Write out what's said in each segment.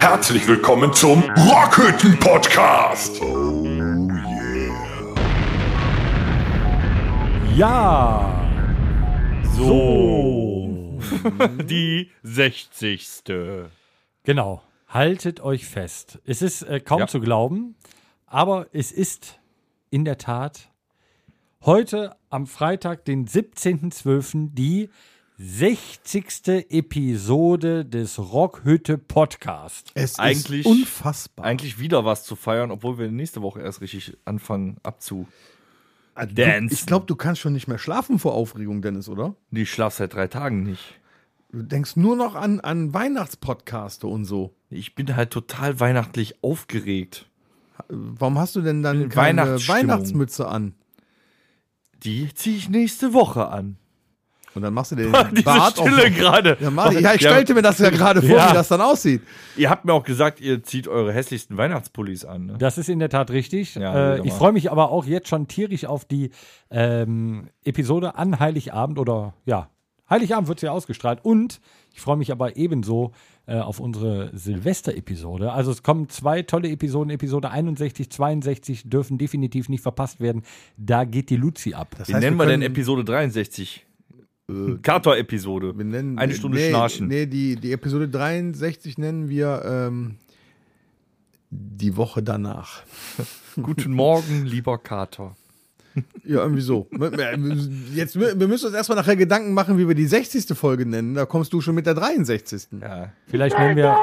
Herzlich willkommen zum Rockhütten Podcast. Ja. So. Die 60. Genau. Haltet euch fest. Es ist äh, kaum Ja. zu glauben, aber es ist in der Tat heute am Freitag, den 17.12., die 60. Episode des Rockhütte Podcast. Es Eigentlich- ist unfassbar. Eigentlich wieder was zu feiern, obwohl wir nächste Woche erst richtig anfangen abzu. Also, Dancen. du, ich glaube, du kannst schon nicht mehr schlafen vor Aufregung, Dennis, oder? Die schlaf seit drei Tagen nicht. Du denkst nur noch an, an Weihnachtspodcaste und so. Ich bin halt total weihnachtlich aufgeregt. Warum hast du denn dann In keine. Weihnachtsmütze an? Die ziehe ich nächste Woche an. Und dann machst du den Diese Bart auf. Stille gerade. Ja, ja, ich stellte mir das ja gerade vor, Ja. wie das dann aussieht. Ihr habt mir auch gesagt, ihr zieht eure hässlichsten Weihnachtspullis an. Ne? Das ist in der Tat richtig. Ja, äh, ich freue mich aber auch jetzt schon tierisch auf die ähm, Episode an Heiligabend oder ja, Heiligabend wird sie ja ausgestrahlt. Und ich freue mich aber ebenso äh, auf unsere Silvester-Episode. Also es kommen zwei tolle Episoden. Episode 61, 62 dürfen definitiv nicht verpasst werden. Da geht die Luzi ab. Das Wie heißt, nennen wir denn können- Episode 63? Kater-Episode. Wir nennen, Eine Stunde nee, Schnarchen. Nee, die, die Episode 63 nennen wir ähm, die Woche danach. Guten Morgen, lieber Kater. Ja, irgendwie so. Jetzt, wir müssen uns erstmal nachher Gedanken machen, wie wir die 60. Folge nennen. Da kommst du schon mit der 63. Ja. Vielleicht nennen wir,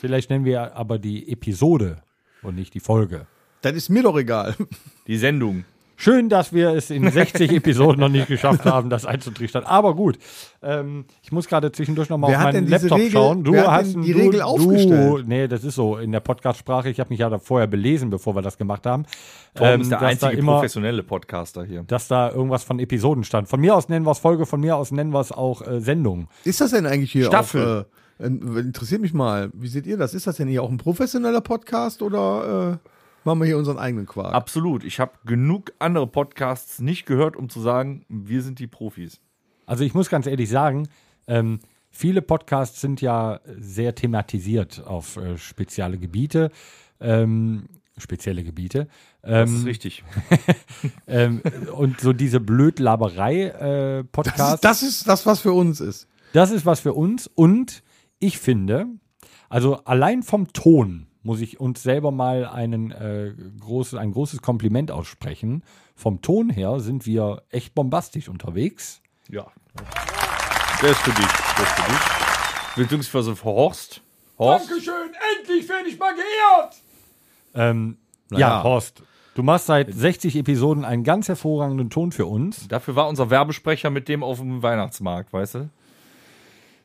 vielleicht nennen wir aber die Episode und nicht die Folge. Das ist mir doch egal. Die Sendung. Schön, dass wir es in 60 Episoden noch nicht geschafft haben, das einzutrichtern. Aber gut, ähm, ich muss gerade zwischendurch noch mal Wer auf meinen Laptop Regel- schauen. Du wer hat hast die du, Regel du, aufgestellt? Nee, das ist so in der Podcastsprache. Ich habe mich ja da vorher belesen, bevor wir das gemacht haben. Ähm, ist der einzige immer, professionelle Podcaster hier. dass da irgendwas von Episoden stand. Von mir aus nennen wir es Folge, von mir aus nennen wir es auch äh, Sendung. Ist das denn eigentlich hier Staffel. auch, äh, äh, interessiert mich mal, wie seht ihr das? Ist das denn hier auch ein professioneller Podcast oder äh, machen wir hier unseren eigenen Quark? Absolut. Ich habe genug andere Podcasts nicht gehört, um zu sagen, wir sind die Profis. Also ich muss ganz ehrlich sagen, ähm, viele Podcasts sind ja sehr thematisiert auf äh, spezielle Gebiete. Ähm, spezielle Gebiete. Das Ähm, ist richtig. ähm, und so diese Blödlaberei-Podcast, äh, das, das ist das, was für uns ist. das ist was für uns. Und ich finde, also allein vom Ton muss ich uns selber mal einen, äh, großes, ein großes Kompliment aussprechen. Vom Ton her sind wir echt bombastisch unterwegs. Ja. Der ist für dich. Der ist für dich. Beziehungsweise für Horst. Horst? Dankeschön, endlich werde ich mal geehrt! Ähm, ja, Naja. Horst, du machst seit 60 Episoden einen ganz hervorragenden Ton für uns. Dafür war unser Werbesprecher mit dem auf dem Weihnachtsmarkt, weißt du?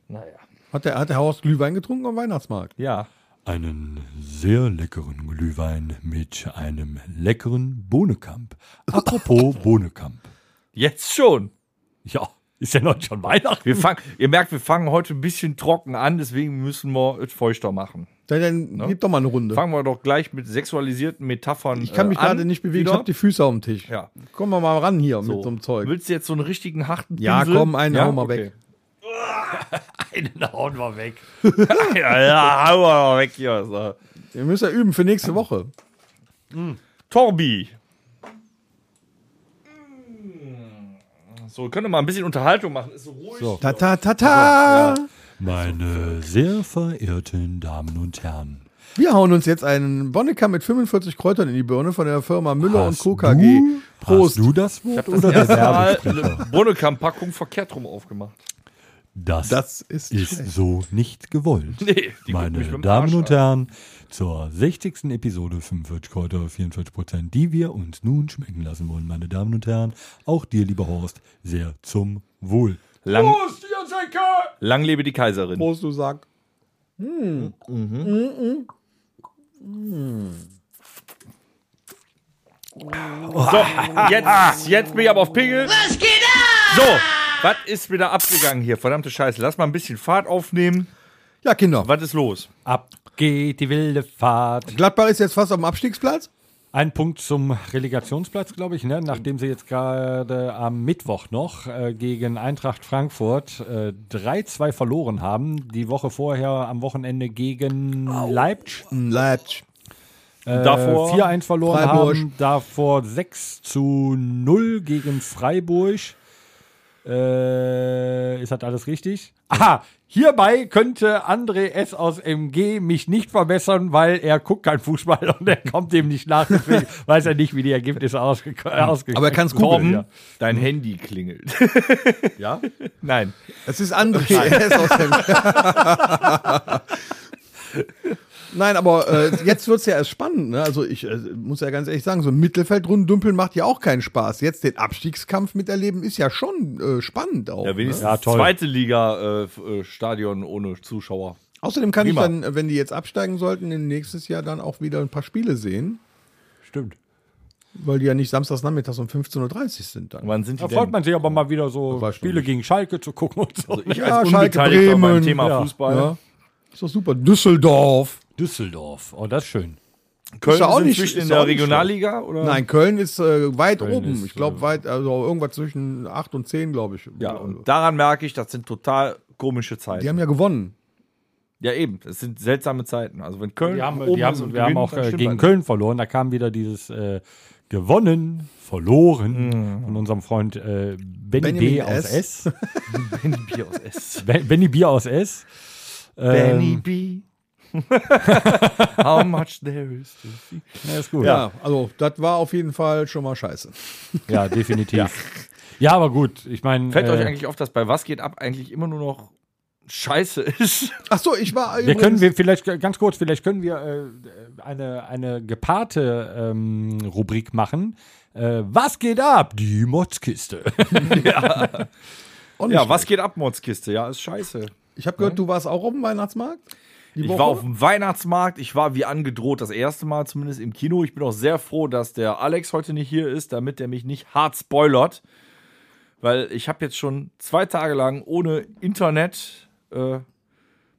Naja. Hat der, hat der Horst Glühwein getrunken am Weihnachtsmarkt? Ja. Einen sehr leckeren Glühwein mit einem leckeren Bohnekamp. Apropos Bohnekamp. Jetzt schon. Ja, ist ja noch schon Weihnachten. Wir fangen, ihr merkt, wir fangen heute ein bisschen trocken an, deswegen müssen wir es feuchter machen. Dann, dann gib doch mal eine Runde. Fangen wir doch gleich mit sexualisierten Metaphern Ich kann mich äh, an. gerade nicht bewegen, ich Wieder. habe die Füße auf dem Tisch. Ja. Komm mal mal ran hier So. mit so einem Zeug. Willst du jetzt so einen richtigen harten Ja, Pinsel? komm, einen hau mal weg. Einen hauen wir weg. ja, ja, hau mal weg hier. So. Wir müssen ja üben für nächste Woche. Torbi. So, können wir mal ein bisschen Unterhaltung machen. Ist so ruhig. Ta ta ta ta. Meine sehr verehrten Damen und Herren. Wir hauen uns jetzt einen Bonnekamp mit 45 Kräutern in die Birne von der Firma Müller und Hast Co. KG. du- Prost. Hast du das Wort Das oder der erste Mal eine Bonnekamp-Packung verkehrt rum aufgemacht. Das, Das ist, ist so nicht gewollt. Nee, Meine Damen und. Herren, zur 60. Episode 45 Kräuter, 44 Prozent, die wir uns nun schmecken lassen wollen, meine Damen und Herren. Auch dir, lieber Horst, sehr zum Wohl. Lang, lang lebe die Kaiserin. Prost, du Sack. So, jetzt, jetzt bin ich aber auf Pingel. Was geht ab? So, was ist wieder abgegangen hier? Verdammte Scheiße. Lass mal ein bisschen Fahrt aufnehmen. Ja, Kinder. Was ist los? Ab geht die wilde Fahrt. Gladbach ist jetzt fast auf dem Abstiegsplatz. Ein Punkt zum Relegationsplatz, glaube ich, ne? nachdem sie jetzt gerade am Mittwoch noch äh, gegen Eintracht Frankfurt äh, 3-2 verloren haben. Die Woche vorher am Wochenende gegen Leipzig Leipzig. äh, Davor 4-1 verloren Freiburg. haben. Davor 6 zu 0 gegen Freiburg. Äh, ist das alles richtig? Aha, hierbei könnte André S. aus MG mich nicht verbessern, weil er guckt kein Fußball und er kommt dem nicht nach. Deswegen weiß er nicht, wie die Ergebnisse ausgekommen ausge Aber er kann's googeln, Ja. Dein Handy klingelt. ja? Nein. Es ist André S. aus dem Nein, aber äh, jetzt wird's ja erst spannend. Ne? Also ich äh, muss ja ganz ehrlich sagen, so ein Mittelfeldrundümpeln macht ja auch keinen Spaß. Jetzt den Abstiegskampf miterleben ist ja schon äh, spannend auch. Ja, ne? wenigstens Ja, toll. zweite Liga äh, äh, Stadion ohne Zuschauer. Außerdem kann Prima. ich dann, wenn die jetzt absteigen sollten, in nächstes Jahr dann auch wieder ein paar Spiele sehen, Stimmt. weil die ja nicht samstags nachmittags um 15.30 Uhr sind dann. Wann sind die Da freut denn? man sich aber mal wieder so weiß Spiele nicht. gegen Schalke zu gucken und so. Ich Ja, als Schalke, beim Bremen, Thema ja. Fußball. Ja. Ist doch super. Düsseldorf. Düsseldorf, oh, das ist schön. Köln Ist ja auch ist nicht- in ja der Regionalliga? Oder? Nein, Köln ist äh, weit Köln oben. ist, ich glaube, äh, weit, also irgendwas zwischen 8 und 10, glaube ich. Ja, und daran merke ich, das sind total komische Zeiten. die haben ja gewonnen. ja, eben. Es sind seltsame Zeiten. Also, wenn Köln Die haben, oben die ist haben, und wir haben gewinnt, auch äh, gegen Köln verloren. Da kam wieder dieses äh, gewonnen, verloren von unserem Freund äh, Benny B aus S. Benny Bier aus S. Ben- Benny Bier aus S. Benny Ähm, B. How much there is to see. ja, ist gut. Ja, also das war auf jeden Fall schon mal scheiße. Ja, definitiv. Ja. aber gut. Ich meine, Fällt euch äh, eigentlich auf, dass bei Was geht ab eigentlich immer nur noch Scheiße ist? Ach so, ich war wir können wir vielleicht ganz kurz, vielleicht können wir äh, eine, eine gepaarte ähm, Rubrik machen. Äh, was geht ab? Die Motzkiste. auch nicht Ja, was geht ab, Motzkiste? Ja, ist scheiße. Ich habe gehört, du warst auch auf dem Weihnachtsmarkt. Die Ich Woche? war auf dem Weihnachtsmarkt, ich war wie angedroht das erste Mal zumindest im Kino. Ich bin auch sehr froh, dass der Alex heute nicht hier ist, damit er mich nicht hart spoilert. Weil ich habe jetzt schon zwei Tage lang ohne Internet äh,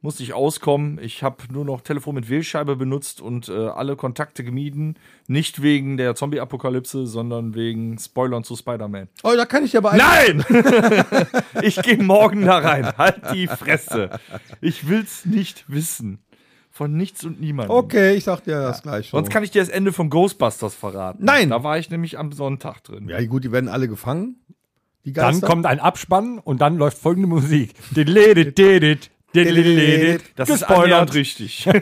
musste ich auskommen. Ich habe nur noch Telefon mit Wählscheibe benutzt und äh, alle Kontakte gemieden. Nicht wegen der Zombie-Apokalypse, sondern wegen Spoilern zu Spider-Man. Oh, da kann ich dir aber Nein! ich gehe morgen da rein. Halt die Fresse. Ich will's nicht wissen. Von nichts und niemandem. Okay, ich sag dir das gleich schon. Sonst kann ich dir das Ende von Ghostbusters verraten. Nein! Da war ich nämlich am Sonntag drin. ja, gut, die werden alle gefangen. Dann kommt ein Abspann und dann läuft folgende Musik. Diddit, diddledit. Das ist annähernd richtig.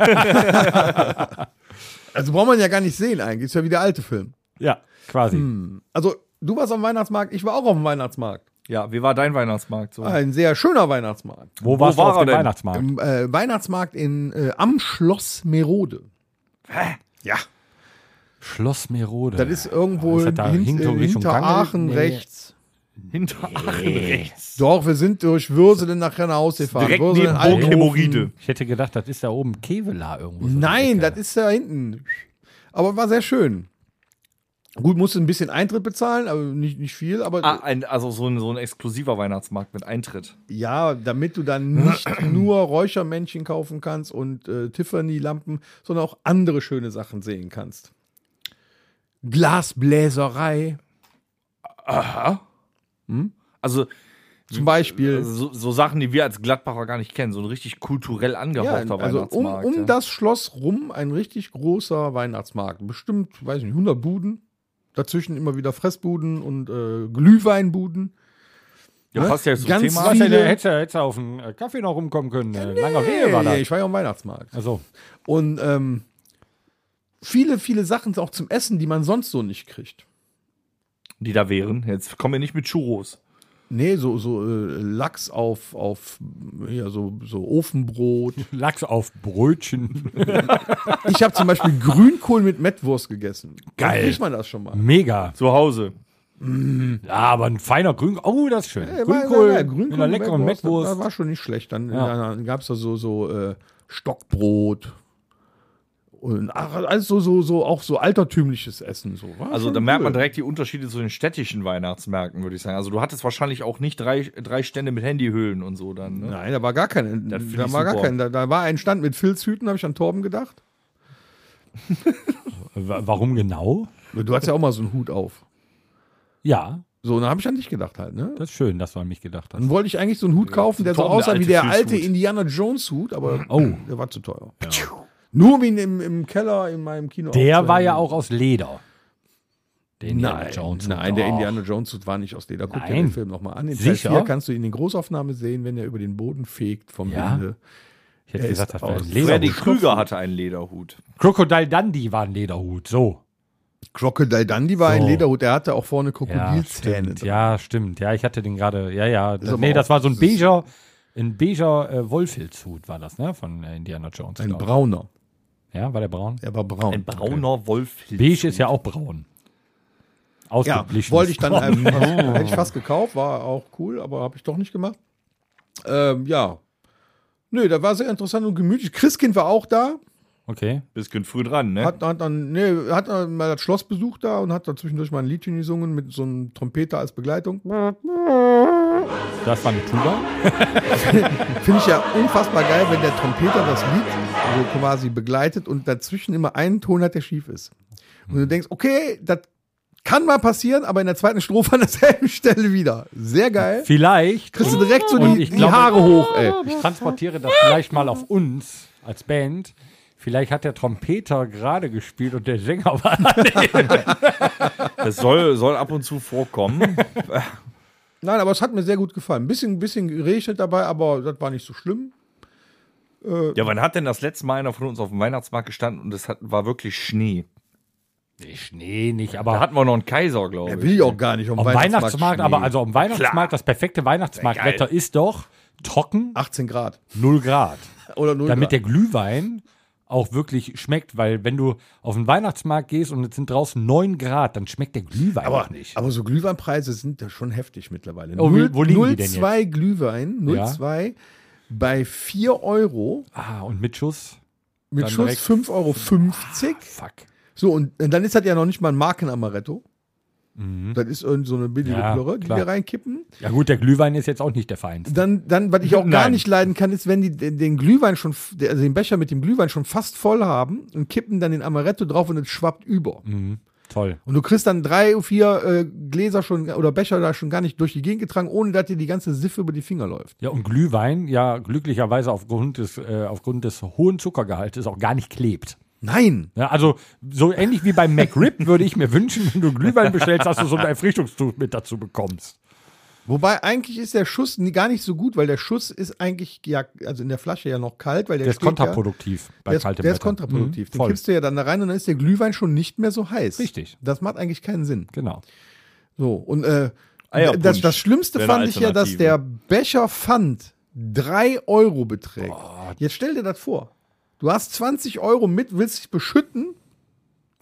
Also braucht man ja gar nicht sehen eigentlich. Ist ja wie der alte Film. Ja, quasi. Also, du warst am Weihnachtsmarkt, ich war auch auf dem Weihnachtsmarkt. ja, wie war dein Weihnachtsmarkt so? Ein sehr schöner Weihnachtsmarkt. Wo, warst war du auf er dem denn? Weihnachtsmarkt? Im äh, Weihnachtsmarkt in, äh, am Schloss Merode. Hä? Ja. Schloss Merode. Das ist irgendwo Ist das da hin, hinter? Aachen Nee. rechts. Hinter Aachen rechts. Doch, wir sind durch Würselen nachher nach Hause gefahren. Direkt Würselen, neben ich hätte gedacht, das ist da oben Kevela irgendwo. so Nein, das ist da hinten. Aber war sehr schön. Gut, musste ein bisschen Eintritt bezahlen, aber nicht, nicht viel. Aber Ah, ein, also so ein, so ein exklusiver Weihnachtsmarkt mit Eintritt. ja, damit du dann nicht nur Räuchermännchen kaufen kannst und äh, Tiffany-Lampen, sondern auch andere schöne Sachen sehen kannst. Glasbläserei Also zum Beispiel. so, so Sachen, die wir als Gladbacher gar nicht kennen. So ein richtig kulturell Ja, angehauchter also um, Weihnachtsmarkt. um ja. das Schloss rum ein richtig großer Weihnachtsmarkt. Bestimmt, weiß ich nicht, 100 Buden. Dazwischen immer wieder Fressbuden und äh, Glühweinbuden. ja, passt ja zum ganz Thema. Was, viele- hätte, hätte, hätte auf einen äh, Kaffee noch rumkommen können. Äh, Langer Wehe war Nee, das. ich war ja am Weihnachtsmarkt. Also, Und ähm, viele, viele Sachen auch zum Essen, die man sonst so nicht kriegt. Die da wären. Jetzt kommen wir nicht mit Churros. Nee, so, so äh, Lachs auf, auf ja, so, so Ofenbrot. Lachs auf Brötchen. Ich habe zum Beispiel Grünkohl mit Mettwurst gegessen. Geil. Kriegt man das schon mal. Mega. Zu Hause. Ja, aber ein feiner Grün. Oh, das ist schön. Ja, Grünkohl, ja, ja, Grünkohl mit einer leckeren Mettwurst, Mettwurst. Das war schon nicht schlecht. Dann, Ja. dann gab es da so, so äh, Stockbrot. Und ach, alles so, so, so, auch so altertümliches Essen. So. War Also da merkt man cool. direkt die Unterschiede zu den städtischen Weihnachtsmärkten, würde ich sagen. Also du hattest wahrscheinlich auch nicht drei, drei Stände mit Handyhüllen und so dann. Ne? Nein, da war gar kein. Da ich war gar kein. Da, da war ein Stand mit Filzhüten, habe ich an Torben gedacht. Wa- Warum genau? Du hast ja auch mal so einen Hut auf. Ja, So, da habe ich an dich gedacht halt, ne? das ist schön, dass du an mich gedacht hast. Dann wollte ich eigentlich so einen Hut kaufen, der so aussah wie der alte Indiana Jones Hut, aber Oh. der war zu teuer. Nur ihn im, im Keller in meinem Kino Der war ja auch aus Leder. Der Indiana Nein, Jones. nein, der. Indiana Jones Hut war nicht aus Leder. Guck dir Nein. den Film nochmal an. In Teil Sicher? 4 kannst du ihn in Großaufnahme sehen, wenn er über den Boden fegt vom Ja? Winde. Ich hätte Er gesagt, ist das aus ein Freddy Lederhut. Krüger hatte einen Lederhut. Crocodile Dundee war ein Lederhut. So. Crocodile Dundee war ein So. Lederhut, der hatte auch vorne Ja, Krokodilzähne. stimmt. drin. Ja, stimmt. Ja, ich hatte den gerade. Ja, ja. Das, nee, das war so ein beiger, ein beiger äh, Wollfilzhut war das, ne? Von äh, Indiana Jones. Ein brauner. Ja, war der braun? Er war braun. Ein brauner Wolf. Beige ist ja auch braun. Ja, Ausgeglichen. wollte ich dann, ähm, hätte ich fast gekauft, war auch cool, aber habe ich doch nicht gemacht. Ähm, ja. Nö, da war sehr interessant und gemütlich. Christkind war auch da, Okay. Bisschen früh dran, ne? hat, hat dann, nee, hat dann mal das Schloss besucht da und hat da zwischendurch mal ein Liedchen gesungen mit so einem Trompeter als Begleitung. Das war eine Tuba. Finde ich ja unfassbar geil, wenn der Trompeter das Lied so quasi begleitet und dazwischen immer einen Ton hat, der schief ist. Und du denkst, okay, das kann mal passieren, aber in der zweiten Strophe an derselben Stelle wieder. Sehr geil. Vielleicht. Kriegst du direkt so die, ich die glaube- Haare hoch, ey. Ich transportiere das vielleicht mal auf uns als Band. Vielleicht hat der Trompeter gerade gespielt und der Sänger war. Das soll, soll ab und zu vorkommen. Nein, aber es hat mir sehr gut gefallen. Ein bisschen, bisschen geregnet dabei, aber das war nicht so schlimm. Ja, wann hat denn das letzte Mal einer von uns auf dem Weihnachtsmarkt gestanden und es hat, war wirklich Schnee? nee, Schnee nicht, Da aber hatten wir noch einen Kaiser, glaube ich. will ich auch gar nicht um am Weihnachtsmarkt, Schnee. aber also am Weihnachtsmarkt, das perfekte Weihnachtsmarktwetter ist doch trocken, 18 Grad. 0 Grad. Oder 0 Damit Grad. der Glühwein auch wirklich schmeckt, weil wenn du auf den Weihnachtsmarkt gehst und es sind draußen 9 Grad, dann schmeckt der Glühwein aber, auch nicht. aber so Glühweinpreise sind ja schon heftig mittlerweile. Oh, wie- wo liegen die denn 02 Glühwein, 02 bei 4 Euro, Ah, und mit Schuss? mit Schuss direkt- 5,50 Euro. Fuck. So, und, und dann ist das ja noch nicht mal ein Markenamaretto. Das ist irgend so eine billige Mhm. Ja, Plörre, die klar. wir reinkippen. Ja gut, der Glühwein ist jetzt auch nicht der feinste. Dann, dann, was ich auch gar Nein. nicht leiden kann, ist, wenn die den, Glühwein schon, also den Becher mit dem Glühwein schon fast voll haben und kippen dann den Amaretto drauf und es schwappt über. Mhm. Toll. Und du kriegst dann drei, vier äh, Gläser schon oder Becher da schon gar nicht durch die Gegend getragen, ohne dass dir die ganze Siffe über die Finger läuft. Ja, und Glühwein, ja, glücklicherweise aufgrund des, äh, aufgrund des hohen Zuckergehaltes auch gar nicht klebt. Nein! Ja, also, so ähnlich wie beim McRib würde ich mir wünschen, wenn du Glühwein bestellst, dass du so ein Erfrischungstuch mit dazu bekommst. Wobei eigentlich ist der Schuss gar nicht so gut, weil der Schuss ist eigentlich ja, also in der Flasche ja noch kalt, weil der, Der ist kontraproduktiv Ja, bei der ist, kaltem der ist Wetter. kontraproduktiv. Mhm, Den kippst du ja dann da rein und dann ist der Glühwein schon nicht mehr so heiß. Richtig. Das macht eigentlich keinen Sinn. Genau. So, und äh, Eierpunsch das, das Schlimmste fand ich ja, dass der Becher Pfand 3 Euro beträgt. Jetzt stell dir das vor. Du hast 20 Euro mit, willst dich beschütten.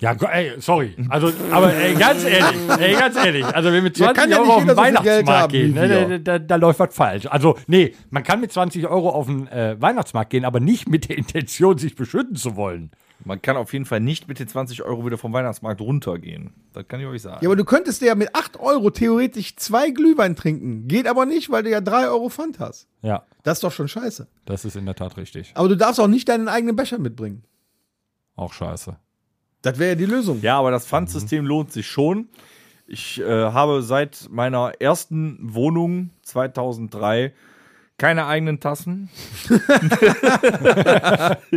Ja, ey, sorry. Also, aber ey, ganz ehrlich, ey, ganz ehrlich. Also, wenn mit Ja, 20 kann ja Euro auf den Weihnachtsmarkt gehen, ne, da, da, da läuft was falsch. Also, nee, man kann mit 20 Euro auf den äh, Weihnachtsmarkt gehen, aber nicht mit der Intention, sich beschütten zu wollen. Man kann auf jeden Fall nicht mit den 20 Euro wieder vom Weihnachtsmarkt runtergehen. Das kann ich euch sagen. Ja, aber du könntest dir ja mit 8 Euro theoretisch zwei Glühwein trinken. Geht aber nicht, weil du ja 3 Euro Pfand hast. Ja, Das ist doch schon scheiße. das ist in der Tat richtig. Aber du darfst auch nicht deinen eigenen Becher mitbringen. Auch scheiße. Das wäre ja die Lösung. Ja, aber das Pfandsystem lohnt sich schon. Ich äh, habe seit meiner ersten Wohnung 2003 keine eigenen Tassen.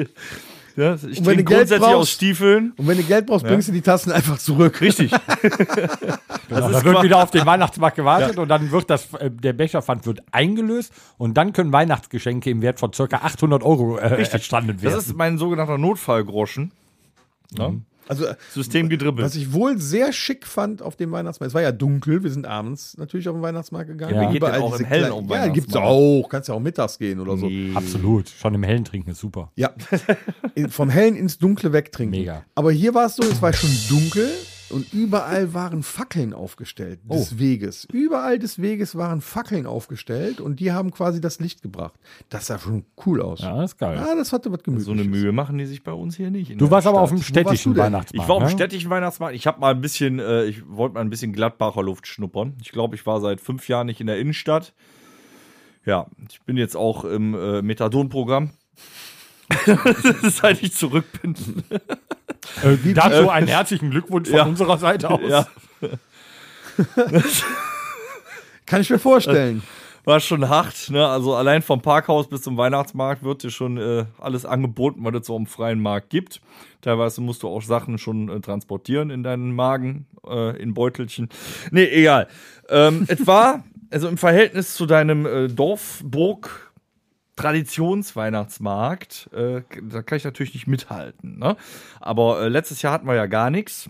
ja, ich wenn du Geld grundsätzlich brauchst- aus Stiefeln. Und wenn du Geld brauchst, bringst du die Tassen einfach zurück. Richtig. Also, ist da wird wieder auf den Weihnachtsmarkt gewartet und dann wird das, äh, der Becherpfand wird eingelöst und dann können Weihnachtsgeschenke im Wert von ca. 800 Euro äh, erstanden werden. Das ist mein sogenannter Notfallgroschen. Ne? Also, äh, System gedribbelt. was ich wohl sehr schick fand auf dem Weihnachtsmarkt, es war ja dunkel, wir sind abends natürlich auf den Weihnachtsmarkt gegangen. Ja. Denn auch diese im Hellen den Ja, gibt's auch. Kannst ja auch mittags gehen oder so. Absolut. Schon im Hellen trinken ist super. Ja, vom Hellen ins Dunkle wegtrinken. Mega. Aber hier war es so, es war schon dunkel und überall waren Fackeln aufgestellt des Weges. Überall des Weges waren Fackeln aufgestellt und die haben quasi das Licht gebracht. Das sah schon cool aus. Ja, das ist geil. Ah, das hatte was gemütliches. so eine Mühe machen die sich bei uns hier nicht. in Du warst aber Stadt. auf dem städtischen? Weihnachtsmarkt. Ich war auf dem ne? städtischen Weihnachtsmarkt. Ich habe mal ein bisschen, äh, ich wollte mal ein bisschen Gladbacher Luft schnuppern. Ich glaube, ich war seit fünf Jahren nicht in der Innenstadt. Ja, ich bin jetzt auch im äh, Methadon-Programm. Seit ich zurück bin. Äh, dazu einen herzlichen Glückwunsch von Ja. unserer Seite aus. Ja. Kann ich mir vorstellen. War schon hart, ne? Also allein vom Parkhaus bis zum Weihnachtsmarkt wird dir schon äh, alles angeboten, was es so am freien Markt gibt. Teilweise musst du auch Sachen schon äh, transportieren in deinen Magen, äh, in Beutelchen. Nee, egal. Ähm, es war, also im Verhältnis zu deinem äh, Dorfburg Traditionsweihnachtsmarkt, äh, da kann ich natürlich nicht mithalten. Ne? Aber äh, letztes Jahr hatten wir ja gar nichts.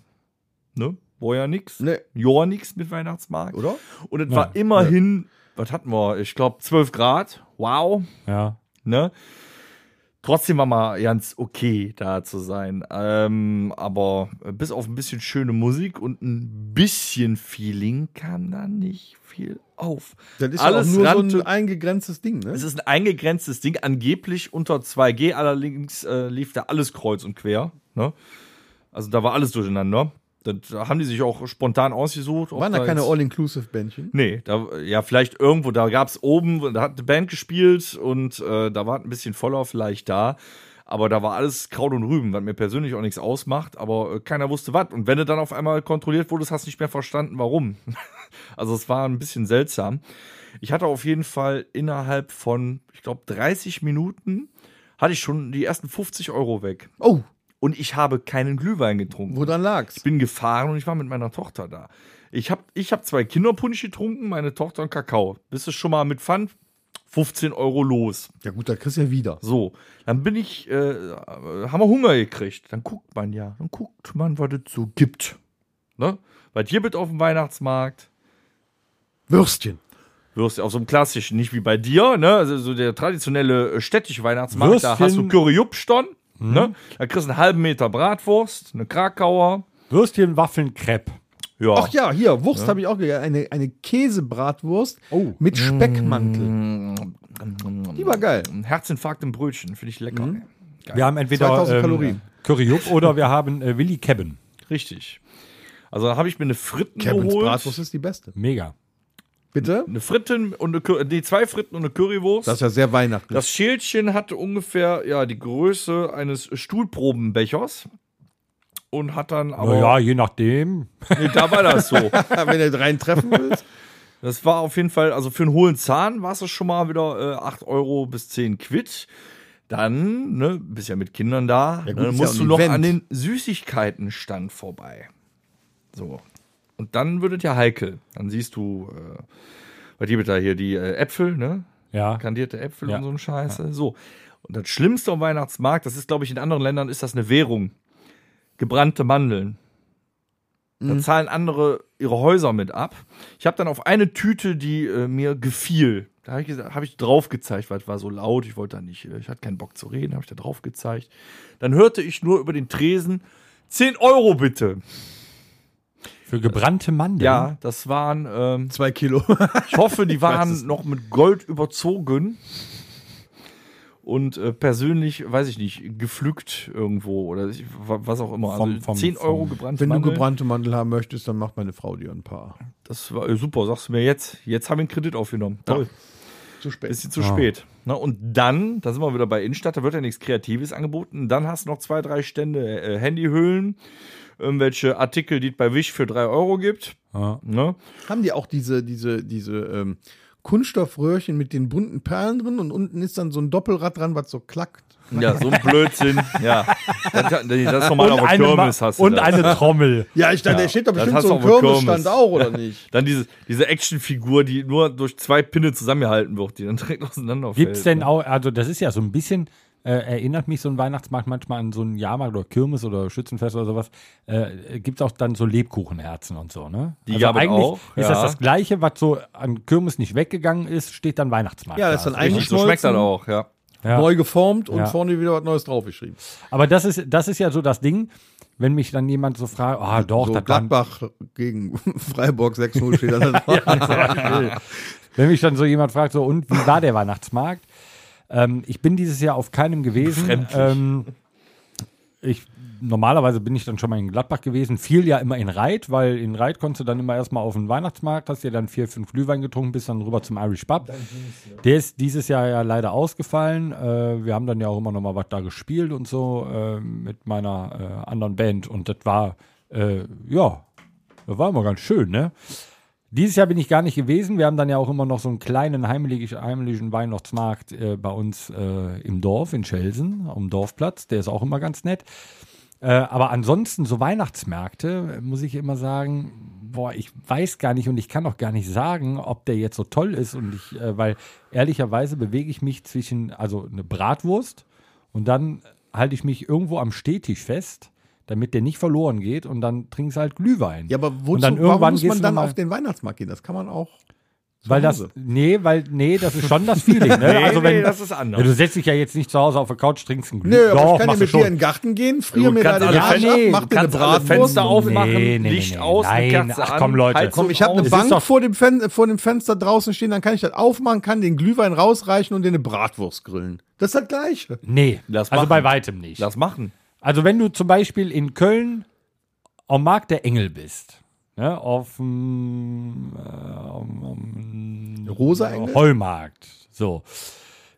Ne? War ja nix. Nee. Jahr nix mit Weihnachtsmarkt. Oder? Und es war immerhin, was hatten wir? Ich glaube 12 Grad. Wow. Ja. Ne? Trotzdem war mal ganz okay da zu sein. Ähm, aber bis auf ein bisschen schöne Musik und ein bisschen Feeling kam da nicht viel auf. Das ist Alles nur so rannte- ein eingegrenztes Ding, ne? Es ist ein eingegrenztes Ding, angeblich unter 2G, allerdings äh, lief da alles kreuz und quer. Ne? Also da war alles durcheinander. Das haben die sich auch spontan ausgesucht. Waren da keine All-Inclusive-Bändchen? Nee, da, ja, vielleicht irgendwo, da gab es oben, da hat eine Band gespielt und äh, da war ein bisschen voller vielleicht da. Aber da war alles Kraut und Rüben, was mir persönlich auch nichts ausmacht, aber äh, keiner wusste was. Und wenn du dann auf einmal kontrolliert wurdest, hast du nicht mehr verstanden, warum. also es war ein bisschen seltsam. Ich hatte auf jeden Fall innerhalb von, ich glaube, 30 Minuten hatte ich schon die ersten 50 Euro weg. Oh, Und ich habe keinen Glühwein getrunken. wo dann lag's? Ich bin gefahren und ich war mit meiner Tochter da. Ich habe ich hab zwei Kinderpunsch getrunken, meine Tochter einen Kakao. Bist du schon mal mit Pfand? 15 Euro los. Ja gut, da kriegst du ja wieder. So, dann bin ich, äh, haben wir Hunger gekriegt. Dann guckt man ja, dann guckt man, was es so gibt. Ne? Was hier wird auf dem Weihnachtsmarkt? Würstchen. Wirst auf so einem klassischen, nicht wie bei dir, ne? Also so der traditionelle äh, städtische Weihnachtsmarkt, da Würstchen. hast du Curryupston, ne? Da kriegst du einen halben Meter Bratwurst, eine Krakauer. Würstchen, Waffeln, Crepe. Ja. Ach ja, hier, Wurst habe ich auch gegessen. Eine, eine Käsebratwurst mit Speckmantel. Die war geil. Ein Herzinfarkt im Brötchen, finde ich lecker. Geil. Wir haben entweder 2000 ähm, Kalorien. Curryup oder wir haben äh, Willi Kebben. Richtig. Also da habe ich mir eine Fritten Kevin's geholt. Bratwurst ist die beste. Mega. Bitte? Eine Fritten und eine, Cur- nee, zwei Fritten und eine Currywurst. Das ist ja sehr weihnachtlich. Das Schälchen hatte ungefähr ja die Größe eines Stuhlprobenbechers und hat dann aber Naja, je nachdem. nee, da war das so. Wenn du rein treffen willst. Das war auf jeden Fall, also für einen hohlen Zahn war es schon mal wieder äh, 8 Euro bis 10 Quid. Dann, ne, bist ja mit Kindern da, Ja gut, dann ja musst ein du noch Event. an den Süßigkeitenstand vorbei. So. Und dann wird es ja heikel. Dann siehst du, äh, was gibt da hier, die äh, Äpfel, ne? Ja. Kandierte Äpfel Ja. und so ein Scheiße. So. Und das Schlimmste am Weihnachtsmarkt, das ist, glaube ich, in anderen Ländern ist das eine Währung. Gebrannte Mandeln. Da zahlen andere ihre Häuser mit ab. Ich habe dann auf eine Tüte, die äh, mir gefiel, da habe ich, gesagt- hab ich drauf gezeigt, weil es war so laut, ich wollte da nicht, äh, ich hatte keinen Bock zu reden, habe ich da drauf gezeigt. Dann hörte ich nur über den Tresen, 10 Euro bitte. Für gebrannte Mandeln. Ja, das waren, ähm, Zwei Kilo. ich hoffe, die waren noch mit Gold überzogen. Und äh, persönlich, weiß ich nicht, gepflückt irgendwo oder ich, wa- was auch immer. Vom- also vom- 10 Euro vom- gebrannte Wenn du Mandeln. gebrannte Mandel haben möchtest, dann macht meine Frau dir ein paar. Das war äh, super, sagst du mir jetzt. Jetzt haben wir einen Kredit aufgenommen. Toll. Zu spät. Bisschen zu spät. Na, und dann, da sind wir wieder bei Innenstadt, da wird ja nichts Kreatives angeboten. Dann hast du noch zwei, drei Stände äh, Handyhüllen, irgendwelche Artikel, die es bei Wish für drei Euro gibt. Ja. Ne? Haben die auch diese, diese, diese ähm, Kunststoffröhrchen mit den bunten Perlen drin und unten ist dann so ein Doppelrad dran, was so klackt? Ja, so ein Blödsinn. ja. Das, das ist normal Und, auf der Kirmes hast du und das. eine Trommel. Ja, ich dachte, der steht doch das bestimmt hast so du ein Kirmesstand Kirmes. auch, oder nicht? Dann diese, diese Actionfigur, die nur durch zwei Pinne zusammengehalten wird, die dann direkt auseinanderfällt. Gibt's denn auch, also das ist ja so ein bisschen, äh, erinnert mich so ein Weihnachtsmarkt manchmal an so einen Jahrmarkt oder Kirmes oder Schützenfest oder sowas. Äh, Gibt es auch dann so Lebkuchenherzen und so, ne? Die also eigentlich auch, ist ja. das das Gleiche, was so an Kirmes nicht weggegangen ist, steht dann Weihnachtsmarkt. Ja, da. das ist dann Richtig, so schmeckt das eingeschmolzen, auch, ja. ja. neu geformt und Ja. vorne wieder was Neues draufgeschrieben. Aber das ist, das ist ja so das Ding, wenn mich dann jemand so fragt, ah doch, so das Gladbach gegen Freiburg 6-0 steht da drauf. wenn mich dann so jemand fragt, so und wie war der Weihnachtsmarkt? Ähm, ich bin dieses Jahr auf keinem gewesen. Ähm, ich normalerweise bin ich dann schon mal in Gladbach gewesen, fiel ja immer in Reit, weil in Reit konntest du dann immer erstmal auf den Weihnachtsmarkt, hast dir dann vier, fünf Glühwein getrunken, bist dann rüber zum Irish Pub. Der ist dieses Jahr ja leider ausgefallen. Äh, wir haben dann ja auch immer noch mal was da gespielt und so äh, mit meiner äh, anderen Band und das war, äh, ja, das war immer ganz schön, ne? Dieses Jahr bin ich gar nicht gewesen. Wir haben dann ja auch immer noch so einen kleinen heimlichen, heimlichen Weihnachtsmarkt äh, bei uns äh, im Dorf in Schelsen, am Dorfplatz. Der ist auch immer ganz nett. Äh, aber ansonsten so Weihnachtsmärkte, muss ich immer sagen, boah, ich weiß gar nicht und ich kann auch gar nicht sagen, ob der jetzt so toll ist. Und ich, äh, weil ehrlicherweise bewege ich mich zwischen, also eine Bratwurst und dann halte ich mich irgendwo am Stehtisch fest, damit der nicht verloren geht und dann trinkst du halt Glühwein. Ja, aber wozu, Und dann warum irgendwann muss man dann auf den Weihnachtsmarkt gehen? Das kann man auch. zu Weil das, Hause. nee, weil, nee, das ist schon das Feeling, ne? Nee, also wenn, nee, das ist anders. Ja, du setzt dich ja jetzt nicht zu Hause auf der Couch, trinkst einen Nö, Glühwein. aber ich kann ja mit schon. dir in den Garten gehen, friere mir da alle den Arsch Fen- ab, nee, mach dir eine Bratwurst. Fenster aufmachen, Nee, nee, nee, Licht nee, aus, nein, eine Kerze ach komm, an, Leute. Heizung Komm, ich habe eine Bank doch- vor dem, Fen vor dem Fenster draußen stehen, dann kann ich das aufmachen, kann den Glühwein rausreichen und dir eine Bratwurst grillen. Das ist das Gleiche. Nee, Lass also machen. bei weitem nicht. Lass machen. Also wenn du zum Beispiel in Köln am Markt der Engel bist, ne, auf dem äh, am- Rosa Engel? Heumarkt, so.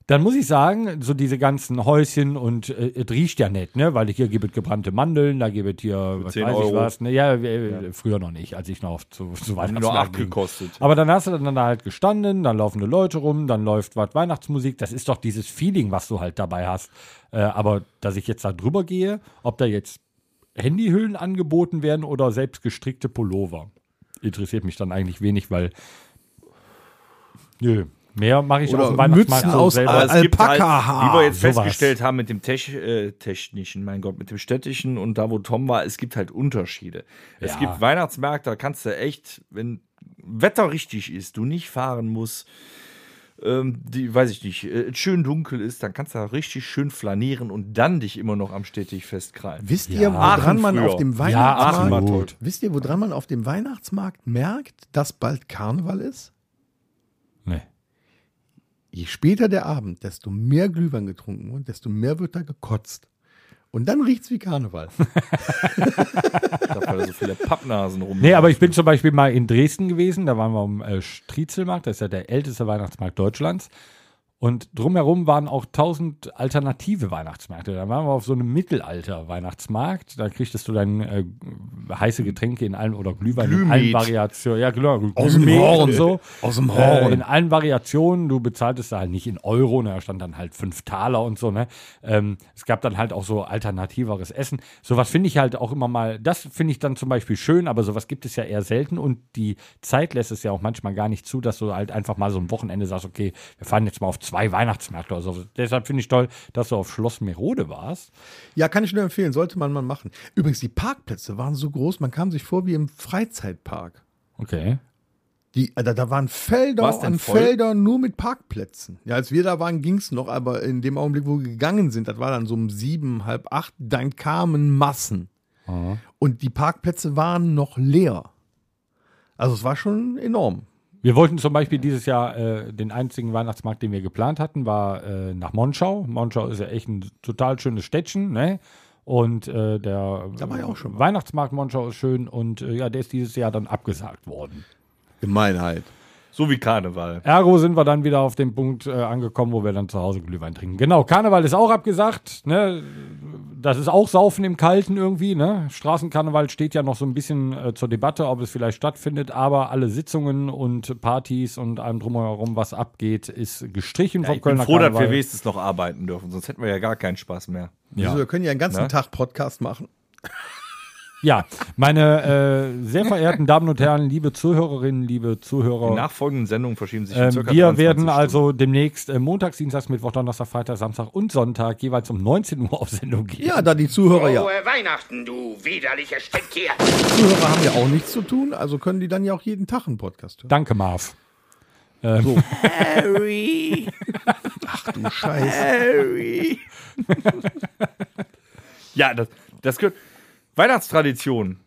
Dann muss ich sagen, so diese ganzen Häuschen und äh, es riecht ja nett, ne? Weil hier gibt es gebrannte Mandeln, da gibt es hier, was 10 weiß ich Euro. was. Ne? Ja, äh, früher noch nicht, als ich noch zu, zu Nur Weihnachtsmarkt acht ging. gekostet. Aber dann hast du dann da halt gestanden, dann laufen die Leute rum, dann läuft was Weihnachtsmusik. Das ist doch dieses Feeling, was du halt dabei hast. Äh, aber dass ich jetzt da drüber gehe, ob da jetzt Handyhüllen angeboten werden oder selbst gestrickte Pullover, interessiert mich dann eigentlich wenig, weil nö, mehr mache ich Oder auf dem Weihnachtsmarkt Mützen so aus selber. Es gibt halt, wie wir jetzt sowas. festgestellt haben mit dem Tech, äh, technischen, mein Gott, mit dem städtischen und da, wo Tom war, es gibt halt Unterschiede. Es Ja. gibt Weihnachtsmärkte, da kannst du echt, wenn Wetter richtig ist, du nicht fahren musst, ähm, die, weiß ich nicht, äh, es schön dunkel ist, dann kannst du da richtig schön flanieren und dann dich immer noch am Stetig festkrallen. Wisst Ja. ihr, woran man früher. auf dem ja, Weihnachtsmarkt, absolut. wisst ihr, woran man auf dem Weihnachtsmarkt merkt, dass bald Karneval ist? Nee. Je später der Abend, desto mehr Glühwein getrunken und desto mehr wird da gekotzt. Und dann riecht's wie Karneval. Da so viele Pappnasen rum. Nee, aber ich bin zum Beispiel mal in Dresden gewesen, da waren wir am äh, Striezelmarkt, das ist ja der älteste Weihnachtsmarkt Deutschlands. Und drumherum waren auch tausend alternative Weihnachtsmärkte. Da waren wir auf so einem Mittelalter-Weihnachtsmarkt. Da kriegtest du dann äh, heiße Getränke in allen oder Glühwein in allen Glühmet. Variationen. Ja, genau. Aus dem Glühmet Horn. und so. Aus dem Äh, Horn. in allen Variationen. Du bezahltest da halt nicht in Euro, ne, da stand dann halt fünf Taler und so, ne. Ähm, es gab dann halt auch so alternativeres Essen. Sowas finde ich halt auch immer mal, das finde ich dann zum Beispiel schön, aber sowas gibt es ja eher selten und die Zeit lässt es ja auch manchmal gar nicht zu, dass du halt einfach mal so ein Wochenende sagst, okay, wir fahren jetzt mal auf zwei Weihnachtsmärkte oder so. Deshalb finde ich toll, dass du auf Schloss Merode warst. Ja, kann ich nur empfehlen, sollte man mal machen. Übrigens, die Parkplätze waren so groß, man kam sich vor wie im Freizeitpark. Okay. Die, äh, da, da waren Felder an voll? Felder nur mit Parkplätzen. Ja, als wir da waren, ging's noch, aber in dem Augenblick, wo wir gegangen sind, das war dann so um sieben, halb acht, dann kamen Massen. Und die Parkplätze waren noch leer. Also es war schon enorm. Wir wollten zum Beispiel dieses Jahr äh, den einzigen Weihnachtsmarkt, den wir geplant hatten, war äh, nach Monschau. Monschau ist ja echt ein total schönes Städtchen, ne? Und äh, der Da war ich auch schon mal. Weihnachtsmarkt Monschau ist schön und äh, ja, der ist dieses Jahr dann abgesagt worden. Gemeinheit. So wie Karneval. Ergo sind wir dann wieder auf dem Punkt äh, angekommen, wo wir dann zu Hause Glühwein trinken. Genau, Karneval ist auch abgesagt. Ne? Das ist auch Saufen im Kalten irgendwie. Ne? Straßenkarneval steht ja noch so ein bisschen äh, zur Debatte, ob es vielleicht stattfindet. Aber alle Sitzungen und Partys und allem drumherum, was abgeht, ist gestrichen Ja, vom ich bin Kölner froh, dass wir Karneval. wenigstens noch arbeiten dürfen, sonst hätten wir ja gar keinen Spaß mehr. Ja. Also wir können ja einen ganzen Ne? Tag Podcast machen. Ja, meine äh, sehr verehrten Damen und Herren, liebe Zuhörerinnen, liebe Die Zuhörer, nachfolgenden Sendungen verschieben sich ähm, circa wir 23 werden Stunden. also demnächst äh, montags, dienstags, Mittwoch, Donnerstag, Freitag, Samstag und Sonntag jeweils um 19 Uhr auf Sendung gehen. Ja, da die Zuhörer ja. Frohe Weihnachten, du widerlicher Stinktier! Zuhörer haben ja auch nichts zu tun, also können die dann ja auch jeden Tag einen Podcast hören. Danke, Marv. Harry, Ach du Scheiße. Harry. ja, das, das gehört. Weihnachtstradition.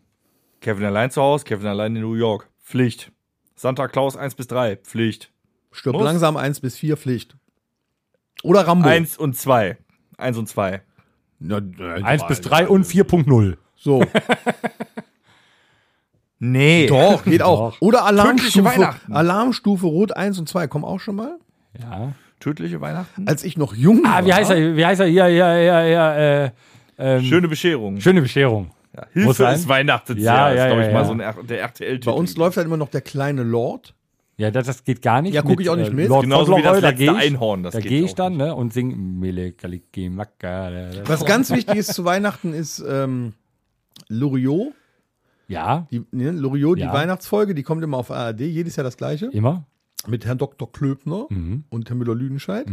Kevin allein zu Hause, Kevin allein in New York. Pflicht. Santa Claus 1 bis 3. Pflicht. Stirb Muss. langsam 1 bis 4 Pflicht. Oder Rambo. Eins und zwei. Eins und zwei. Na, äh, 1 bis 3 und 4.0. So. Nee. Doch, geht auch. Doch. Oder Tödliche Alarmstufe, Weihnachten. Alarmstufe Rot 1 und 2 kommen auch schon mal. Ja. Tödliche Weihnachten. Als ich noch jung Ah, wie war. heißt er? Wie heißt er? Ja, ja, ja, ja. Äh, ähm, Schöne Bescherung. schöne Bescherung. Ja, Hilfe ist Weihnachtsjahr. Ja, ja, ist, glaube ja, ich, mal ja. so ein R der RTL-Titel. Bei uns läuft halt immer noch der kleine Lord. Ja, das, das geht gar nicht. Ja, guck ich auch nicht mit. Lord Genauso wie das da letzte ich, Einhorn, das da gehe ich dann ne, und singe. Was ganz wichtig ist zu Weihnachten ist ähm, Loriot. Ja, Die, ne, Loriot, Ja. die Weihnachtsfolge, die kommt immer auf ARD, jedes Jahr das gleiche. immer. Mit Herrn Dr. Klöbner Mhm. und Herrn Müller-Lüdenscheid.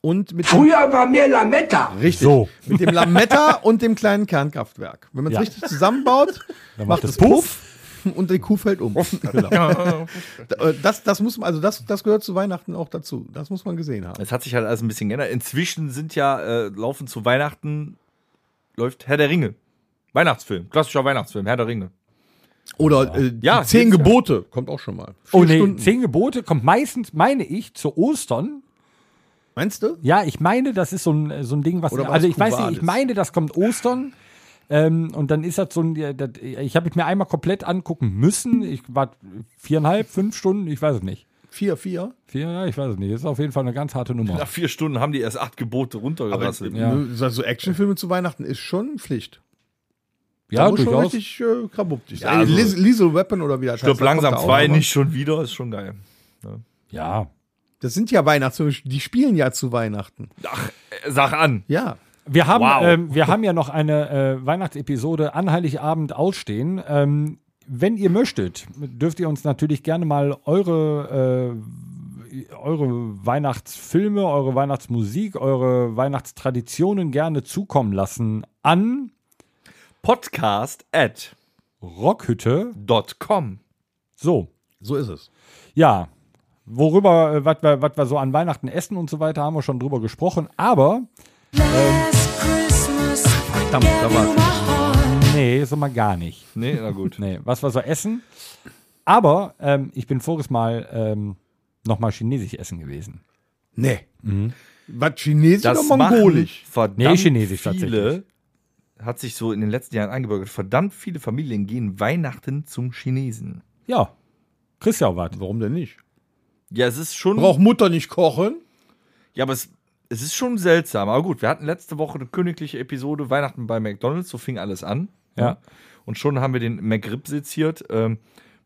Und mit dem, Früher war mir Lametta. richtig, So. mit dem Lametta und dem kleinen Kernkraftwerk. Wenn man es Ja. richtig zusammenbaut, Dann macht es Puff und die Kuh fällt um. Genau. Äh, das, das muss man, also das, das gehört zu Weihnachten auch dazu. Das muss man gesehen haben. Es hat sich halt alles ein bisschen geändert. Inzwischen sind ja, äh, laufen zu Weihnachten, läuft Herr der Ringe. Weihnachtsfilm, klassischer Weihnachtsfilm, Herr der Ringe. Oder äh, Ja, zehn gibt's ja. Gebote kommt auch schon mal. Oh nee, Stunden. zehn Gebote kommt meistens, meine ich, zu Ostern. Meinst du? Ja, ich meine, das ist so ein, so ein Ding, was. Oder also ich weiß nicht, ich meine, das kommt Ostern. Ähm, und dann ist das so ein. ja, Das, ich habe es mir einmal komplett angucken müssen. Ich war viereinhalb, fünf Stunden, ich weiß es nicht. Vier, vier. Vier, ja, ich weiß es nicht. Das ist auf jeden Fall eine ganz harte Nummer. Nach vier Stunden haben die erst acht Gebote runtergerasselt. Ja. Ne, So Actionfilme zu Weihnachten ist schon Pflicht. ja, da muss schon durchaus. richtig äh, krabuptig Ja, sein. also- Lies- Lethal Weapon oder wie das heißt, langsam kommt da auch zwei, nicht schon wieder, ist schon geil. Ja. Das sind ja Weihnachtsfilme, die spielen ja zu Weihnachten. Ach, äh, sag an. Ja. Wir haben, Wow. ähm, wir haben ja noch eine äh, Weihnachtsepisode an Heiligabend ausstehen. Ähm, wenn ihr möchtet, dürft ihr uns natürlich gerne mal eure, äh, eure Weihnachtsfilme, eure Weihnachtsmusik, eure Weihnachtstraditionen gerne zukommen lassen an Podcast at Rockhütte. dot com. So, So ist es. ja. Worüber, äh, was wir, was wir so an Weihnachten essen und so weiter, haben wir schon drüber gesprochen. Aber, Verdammt, da war's. nee, so mal gar nicht. Nee, na gut. Nee, was wir so essen. Aber ähm, ich bin voriges Mal ähm, nochmal chinesisch essen gewesen. Nee. Was Chinesisch Das oder Mongolisch? verdammt Nee, Chinesisch viele, tatsächlich. hat sich so in den letzten Jahren eingebürgert, verdammt viele Familien gehen Weihnachten zum Chinesen. Ja. Auch was. Warum denn nicht? Ja, es ist schon. Braucht Mutter nicht kochen? Ja, aber es, es ist schon seltsam. Aber gut, wir hatten letzte Woche eine königliche Episode Weihnachten bei McDonalds, so fing alles an. Ja. Und schon haben wir den McRib seziert. Ähm,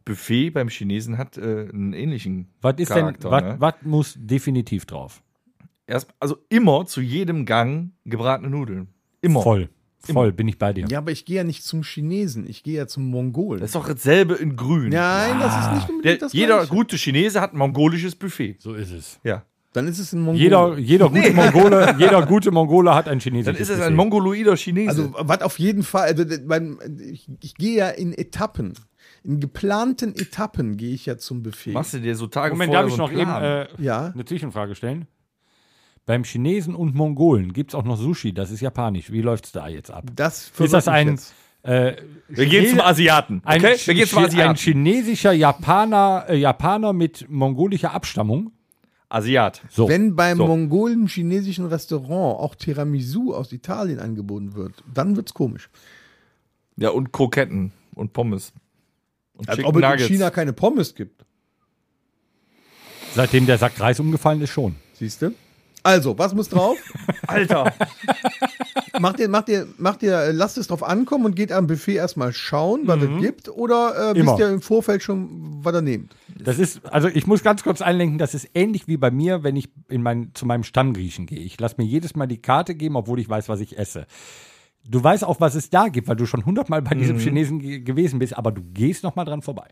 Buffet beim Chinesen hat äh, einen ähnlichen Was ist Charakter. denn, was, ne? was muss definitiv drauf? Erst, also immer zu jedem Gang gebratene Nudeln. Immer. Voll. Voll, bin ich bei dir. Ja, aber ich gehe ja nicht zum Chinesen, ich gehe ja zum Mongolen. Das ist doch dasselbe in grün. Nein, das ist nicht unbedingt Der, das jeder Gleiche. gute Chinese hat ein mongolisches Buffet. So ist es. Ja. Dann ist es ein Mongolen. Jeder, jeder, gute Mongole, jeder gute Mongole hat ein chinesisches Dann ist es Buffet. ein mongoloider Chinese. Also, was auf jeden Fall, also, ich, ich gehe ja in Etappen. In geplanten Etappen gehe ich ja zum Buffet. Machst du dir so Tage Moment, vorher darf ich so noch eben äh, Ja. eine Zwischenfrage stellen? Beim Chinesen und Mongolen gibt es auch noch Sushi, das ist japanisch. Wie läuft es da jetzt ab? Das Ist das ein, jetzt. äh, Wir gehen zum Asiaten. ein, Okay? Wir gehen zum Chi- ein Asiaten. chinesischer Japaner, äh, Japaner mit mongolischer Abstammung? Asiat. So. Wenn beim So. mongolen-chinesischen Restaurant auch Tiramisu aus Italien angeboten wird, dann wird's komisch. Ja, und Kroketten und Pommes. Und Als ob es in. China keine Pommes gibt. Seitdem der Sack Reis umgefallen ist, schon. Siehst du? Also, was muss drauf? Alter. macht ihr, macht ihr, macht ihr, äh, lasst es drauf ankommen und geht am Buffet erstmal schauen, was es gibt, oder äh, wisst ihr im Vorfeld schon, was ihr nehmt? Das ist, also ich muss ganz kurz einlenken, das ist ähnlich wie bei mir, wenn ich in mein, zu meinem Stammgriechen gehe. Ich lasse mir jedes Mal die Karte geben, obwohl ich weiß, was ich esse. Du weißt auch, was es da gibt, weil du schon hundertmal bei diesem Chinesen ge gewesen bist, aber du gehst noch mal dran vorbei.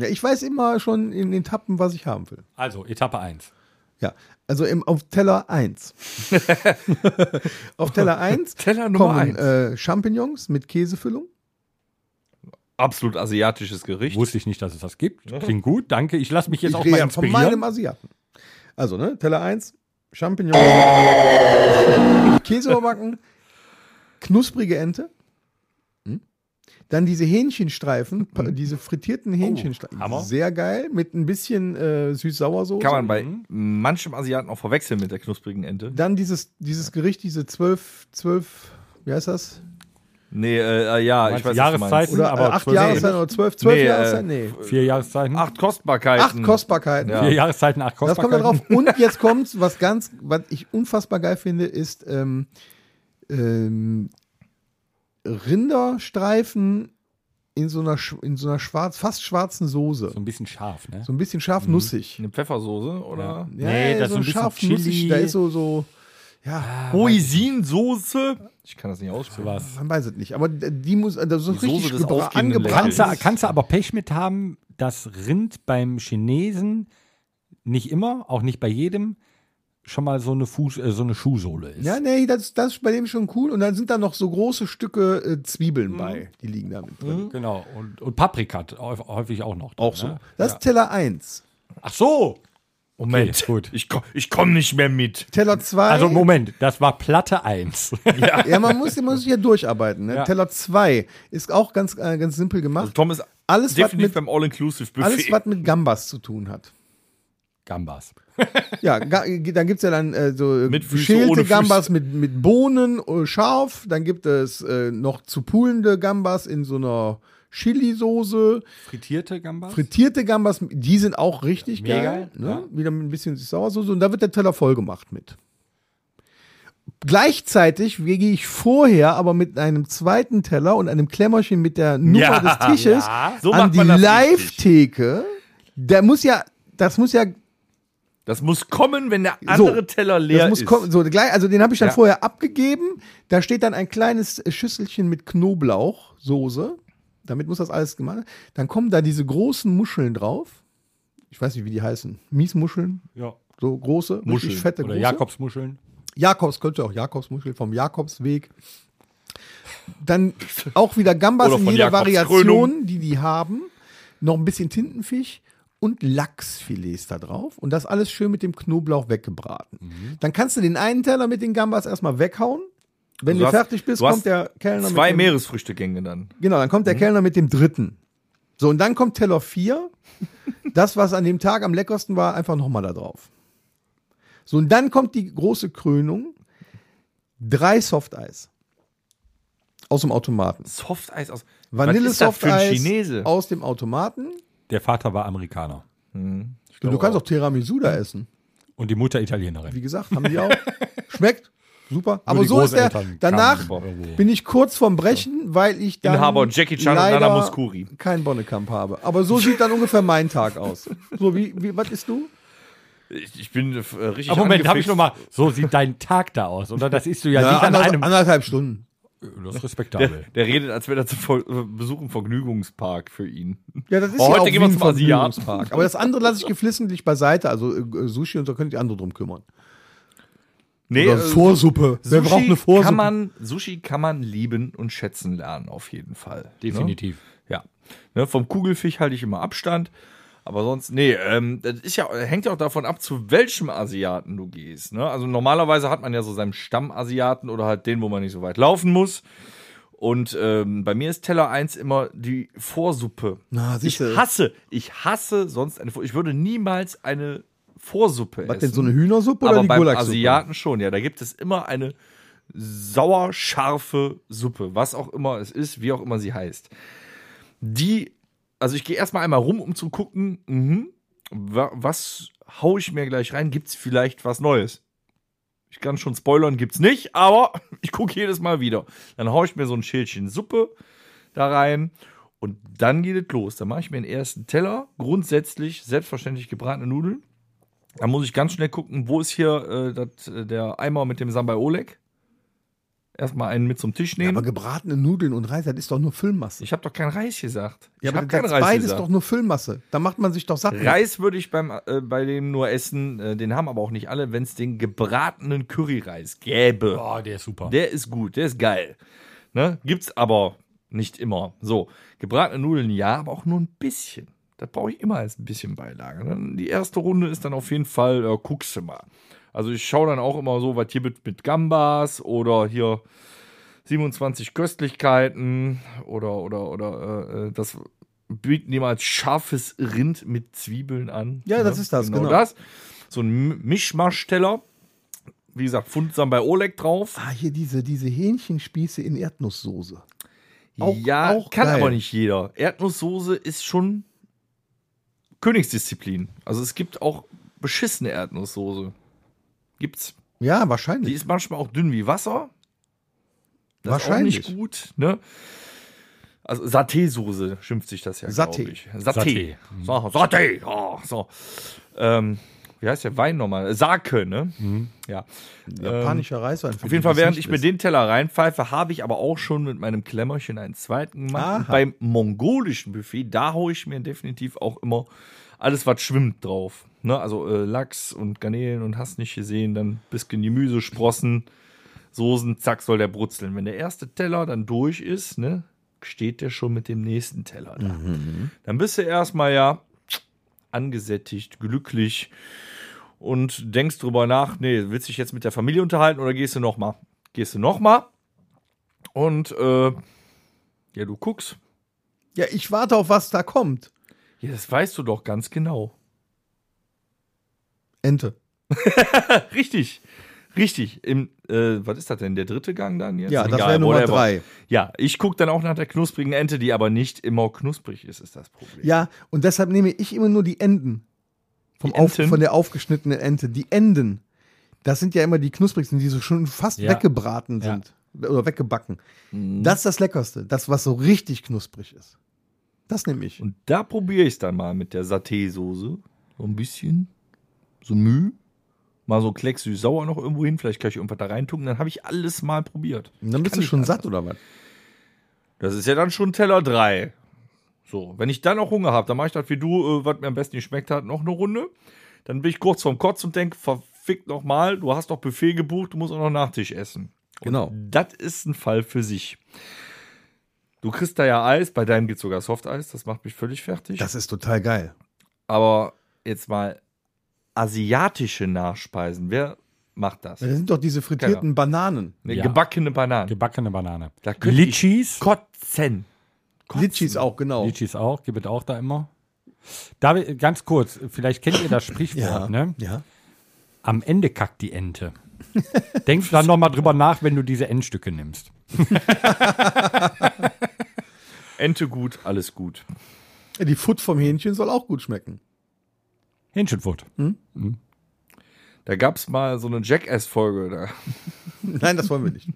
Ja, ich weiß immer schon in den Etappen, was ich haben will. Also, Etappe 1. Ja, also im, auf Teller 1. auf Teller 1 Teller Nummer kommen eins. äh, Champignons mit Käsefüllung. Absolut asiatisches Gericht. Wusste ich nicht, dass es das gibt. Klingt gut, danke. Ich lasse mich jetzt Ich auch mal ja von inspirieren. meinem Asiaten. Also, ne, Teller 1, Champignons, Käse überbacken, knusprige Ente? Dann diese Hähnchenstreifen, pa- diese frittierten Hähnchenstreifen. Hammer. Sehr geil, mit ein bisschen äh, süß-sauersoße. Kann man bei manchem Asiaten auch verwechseln mit der knusprigen Ente. Dann dieses, dieses Gericht, diese zwölf, zwölf, wie heißt das? Nee, äh, äh, ja, ich weiß. Jahreszeiten? Oder aber äh, acht Jahreszeiten oder zwölf, zwölf Nee, äh, Jahreszeiten? Nee. Vier Jahreszeiten. Acht Kostbarkeiten. Acht Kostbarkeiten. Ja. Vier Jahreszeiten, acht Das kommt da Kostbarkeiten. drauf. Und jetzt kommt, was ganz, was ich unfassbar geil finde, ist ähm, ähm, Rinderstreifen in so einer, in so einer schwarz, fast schwarzen Soße. So ein bisschen scharf, ne? So ein bisschen scharf nussig. Eine Pfeffersoße oder? Ja, Nee, das so ist so ein bisschen scharf nussig. Da ist so, so, ja, Hoisinsoße. Ich kann das nicht aussprechen. Was. man weiß es nicht. Aber die muss, also so Die Soße richtig aufgehenden angebraten. Kannst du, kannst du aber Pech mit haben, dass Rind beim Chinesen nicht immer, auch nicht bei jedem, schon mal so eine, Fuß, äh, so eine Schuhsohle ist. Ja, nee, das, das ist bei dem schon cool. Und dann sind da noch so große Stücke äh, Zwiebeln Mhm. bei. Die liegen da mit drin. Genau. Und, und Paprika häufig häufig auch noch. drin, Auch so. Ne? Das ist Teller 1. Ach so. Moment. Okay, gut. Ich, komm- ich komme nicht mehr mit. Teller 2. Also Moment, das war Platte 1. Ja, man muss, man muss sich ja durcharbeiten. Ne? Ja. Teller 2 ist auch ganz, äh, ganz simpel Also gemacht. Tom ist Alles, was definitiv mit- beim All-Inclusive-Buffet. Alles, was mit Gambas zu tun hat. Gambas. Ja, ga, dann gibt es ja dann äh, so Mit Füße, geschälte Gambas mit, mit Bohnen äh, scharf. Dann gibt es äh, noch zu poolende Gambas in so einer Chili-Soße. Frittierte Gambas? Frittierte Gambas, die sind auch richtig Mega geil. Ne? ja. Wieder mit ein bisschen Sauersoße. Und da wird der Teller voll gemacht mit. Gleichzeitig gehe ich vorher aber mit einem zweiten Teller und einem Klemmerchen mit der Nummer Ja, des Tisches so an die Live-Theke. Der muss ja, das muss ja Das muss kommen, wenn der andere So, Teller leer das muss ist. kommen. So, gleich, also den habe ich dann Ja. vorher abgegeben. Da steht dann ein kleines Schüsselchen mit Knoblauchsoße. Damit muss das alles gemacht werden. Dann kommen da diese großen Muscheln drauf. Ich weiß nicht, wie die heißen. Miesmuscheln, Ja. so große, Muscheln. richtig fette Oder große. Jakobsmuscheln. Jakobs, könnte auch Jakobsmuschel vom Jakobsweg. Dann auch wieder Gambas in jeder. Variation, die die haben. Noch ein bisschen Tintenfisch und Lachsfilets da drauf. Und das alles schön mit dem Knoblauch weggebraten. Mhm. Dann kannst du den einen Teller mit den Gambas erstmal weghauen. Wenn Du du, hast- fertig bist, du kommt der Kellner Zwei mit dem, Meeresfrüchtegänge dann. Genau, dann kommt der Kellner mit dem dritten. So, und dann kommt Teller 4. Das, was an dem Tag am leckersten war, einfach nochmal da drauf. So, und dann kommt die große Krönung. Drei Softeis. Aus dem Automaten. Softeis aus. Vanille Softeis aus dem Automaten. Der Vater war Amerikaner. Du kannst auch Tiramisu da essen. Und die Mutter Italienerin. Wie gesagt, haben die auch. Schmeckt. Super. Aber so ist der. Danach bin ich kurz vorm Brechen, weil ich dann Inhaber Jackie Chan und leider Nana Mouskouri. keinen Bonnekamp habe. Aber so sieht dann ungefähr mein Tag aus. So, wie, wie was ist du? Ich, ich bin äh, richtig Aber Moment, habe ich noch mal. So sieht dein Tag da aus. Oder das isst du ja, Ja, nicht an einem. anderthalb Stunden. Das ist respektabel. Der redet, als wäre das ein Ver- äh, Besuch im Vergnügungspark für ihn. Ja, das ist Oh, ja heute auch gehen wir zum Asiaten. Vergnügungspark. Aber das andere lasse ich geflissentlich beiseite. Also äh, Sushi und so können die andere drum kümmern. Nee, Oder äh, Vorsuppe. Wer Sushi braucht eine Vorsuppe? Kann man, Sushi kann man lieben und schätzen lernen, auf jeden Fall. Definitiv. Ne? Ja. Ne, vom Kugelfisch halte ich immer Abstand. Aber sonst, nee, ähm, das ist ja, hängt ja auch davon ab, zu welchem Asiaten du gehst. Ne? Also normalerweise hat man ja so seinen Stammasiaten oder halt den, wo man nicht so weit laufen muss. Und ähm, bei mir ist Teller 1 immer die Vorsuppe. Na, ich hasse, ich hasse sonst eine Vorsuppe. Ich würde niemals eine Vorsuppe Was essen. denn, so eine Hühnersuppe Aber oder die beim Gulaschsuppe? Asiaten schon, ja. Da gibt es immer eine sauer-scharfe Suppe, was auch immer es ist, wie auch immer sie heißt. Die, also ich gehe erstmal einmal rum, um zu gucken, wa was hau ich mir gleich rein? Gibt es vielleicht was Neues? Ich kann schon spoilern, gibt's nicht, aber ich gucke jedes Mal wieder. Dann hau ich mir so ein Schälchen Suppe da rein und dann geht es los. Dann mache ich mir den ersten Teller, grundsätzlich selbstverständlich gebratene Nudeln. Da muss ich ganz schnell gucken, wo ist hier äh, dat, äh, der Eimer mit dem Sambai Oleg. Erstmal einen mit zum Tisch Ja, nehmen. aber gebratene Nudeln und Reis, das ist doch nur Füllmasse. ich habe doch kein Reis gesagt. ja, ich aber habe kein das Reis beides gesagt. doch nur Füllmasse. Da macht man sich doch satt. Reis würde ich beim, äh, bei dem nur essen, äh, den haben aber auch nicht alle, wenn es den gebratenen Curryreis gäbe. Oh, der ist super. Der ist gut, der ist geil. Ne? Gibt's aber nicht immer. So, gebratene Nudeln ja, aber auch nur ein bisschen. Das brauche ich immer als ein bisschen Beilage. Ne? Die erste Runde ist dann auf jeden Fall, äh, guckst du mal. Also ich schaue dann auch immer so, was hier mit, mit Gambas oder hier 27 Köstlichkeiten oder, oder, oder äh, das bieten die mal als scharfes Rind mit Zwiebeln an. Ja, das ist das, genau. das. So ein Mischmaschteller. Wie gesagt, fundsam bei Oleg drauf. Ah, hier diese, diese Hähnchenspieße in Erdnusssoße. Auch- ja, auch kann geil. aber nicht jeder. Erdnusssoße ist schon Königsdisziplin. Also es gibt auch beschissene Erdnusssoße. Gibt's. Ja, Die wahrscheinlich. ist manchmal auch dünn wie Wasser. Das Wahrscheinlich. ist auch nicht gut, ne? Also Saté-Soße schimpft sich das ja, Saté. glaube ich. Saté. Saté. So, Saté. Oh, so. Ähm, wie heißt der Wein nochmal? Sake, ne? Ja. Japanischer Reiswein. Auf jeden Fall, während ich mir den Teller reinpfeife, habe ich aber auch schon mit meinem Klemmerchen einen zweiten gemacht. Beim mongolischen Buffet, da haue ich mir definitiv auch immer alles, was schwimmt, drauf. Ne? Also äh, Lachs und Garnelen und hast nicht gesehen, dann bisschen Gemüse, Sprossen, Soßen, zack, soll der brutzeln. Wenn der erste Teller dann durch ist, ne, steht der schon mit dem nächsten Teller da. Dann bist du erstmal ja angesättigt, glücklich und denkst drüber nach, nee, willst du dich jetzt mit der Familie unterhalten oder gehst du noch mal? Gehst du noch mal? Und äh, ja, du guckst. Ja, ich warte auf, was da kommt. Ja, das weißt du doch ganz genau. Ente. Richtig. Richtig. Im, äh, was ist das denn? Der dritte Gang dann jetzt? Ja, das Egal, wäre Nummer whatever. drei. Ja, ich gucke dann auch nach der knusprigen Ente, die aber nicht immer knusprig ist, ist das Problem. Ja, und deshalb nehme ich immer nur die Enden. Vom Die Auf, Enten? von der aufgeschnittenen Ente. Die Enden. Das sind ja immer die knusprigsten, die so schon fast Ja. weggebraten Ja. sind. Oder weggebacken. Mhm. Das ist das Leckerste. Das, was so richtig knusprig ist. Das nehme ich. Und da probiere ich es dann mal mit der Saté-Soße. So ein bisschen. So Mühe. Mal so Klecks süß-sauer noch irgendwo hin. Vielleicht kann ich irgendwas da reintunken. Dann habe ich alles mal probiert. Und dann bist du schon satt, oder was? Das ist ja dann schon Teller 3. So, wenn ich dann auch Hunger habe, dann mache ich das wie du, äh, was mir am besten geschmeckt hat, noch eine Runde. Dann bin ich kurz vorm Kotz und denke, verfickt noch mal, du hast doch Buffet gebucht, du musst auch noch Nachtisch essen. Genau. Das ist ein Fall für sich. Du kriegst da ja Eis, bei deinem gibt sogar Softeis, das macht mich völlig fertig. Das ist total geil. Aber jetzt mal asiatische Nachspeisen, wer macht das? Das sind doch diese frittierten Bananen. Eine Ja. gebackene Banane. Gebackene Banane. Da könnte ich Litchis. Kotzen. Litchis auch, genau. Litchis auch, gibt es auch da immer. Da, ganz kurz, vielleicht kennt ihr das Sprichwort, Ja. ne? ja. Am Ende kackt die Ente. Denk dann noch mal drüber nach, wenn du diese Endstücke nimmst. Ente gut, alles gut. Die Foot vom Hähnchen soll auch gut schmecken. Hähnchenfutt. Da gab es mal so eine Jackass-Folge, da Nein, das wollen wir nicht.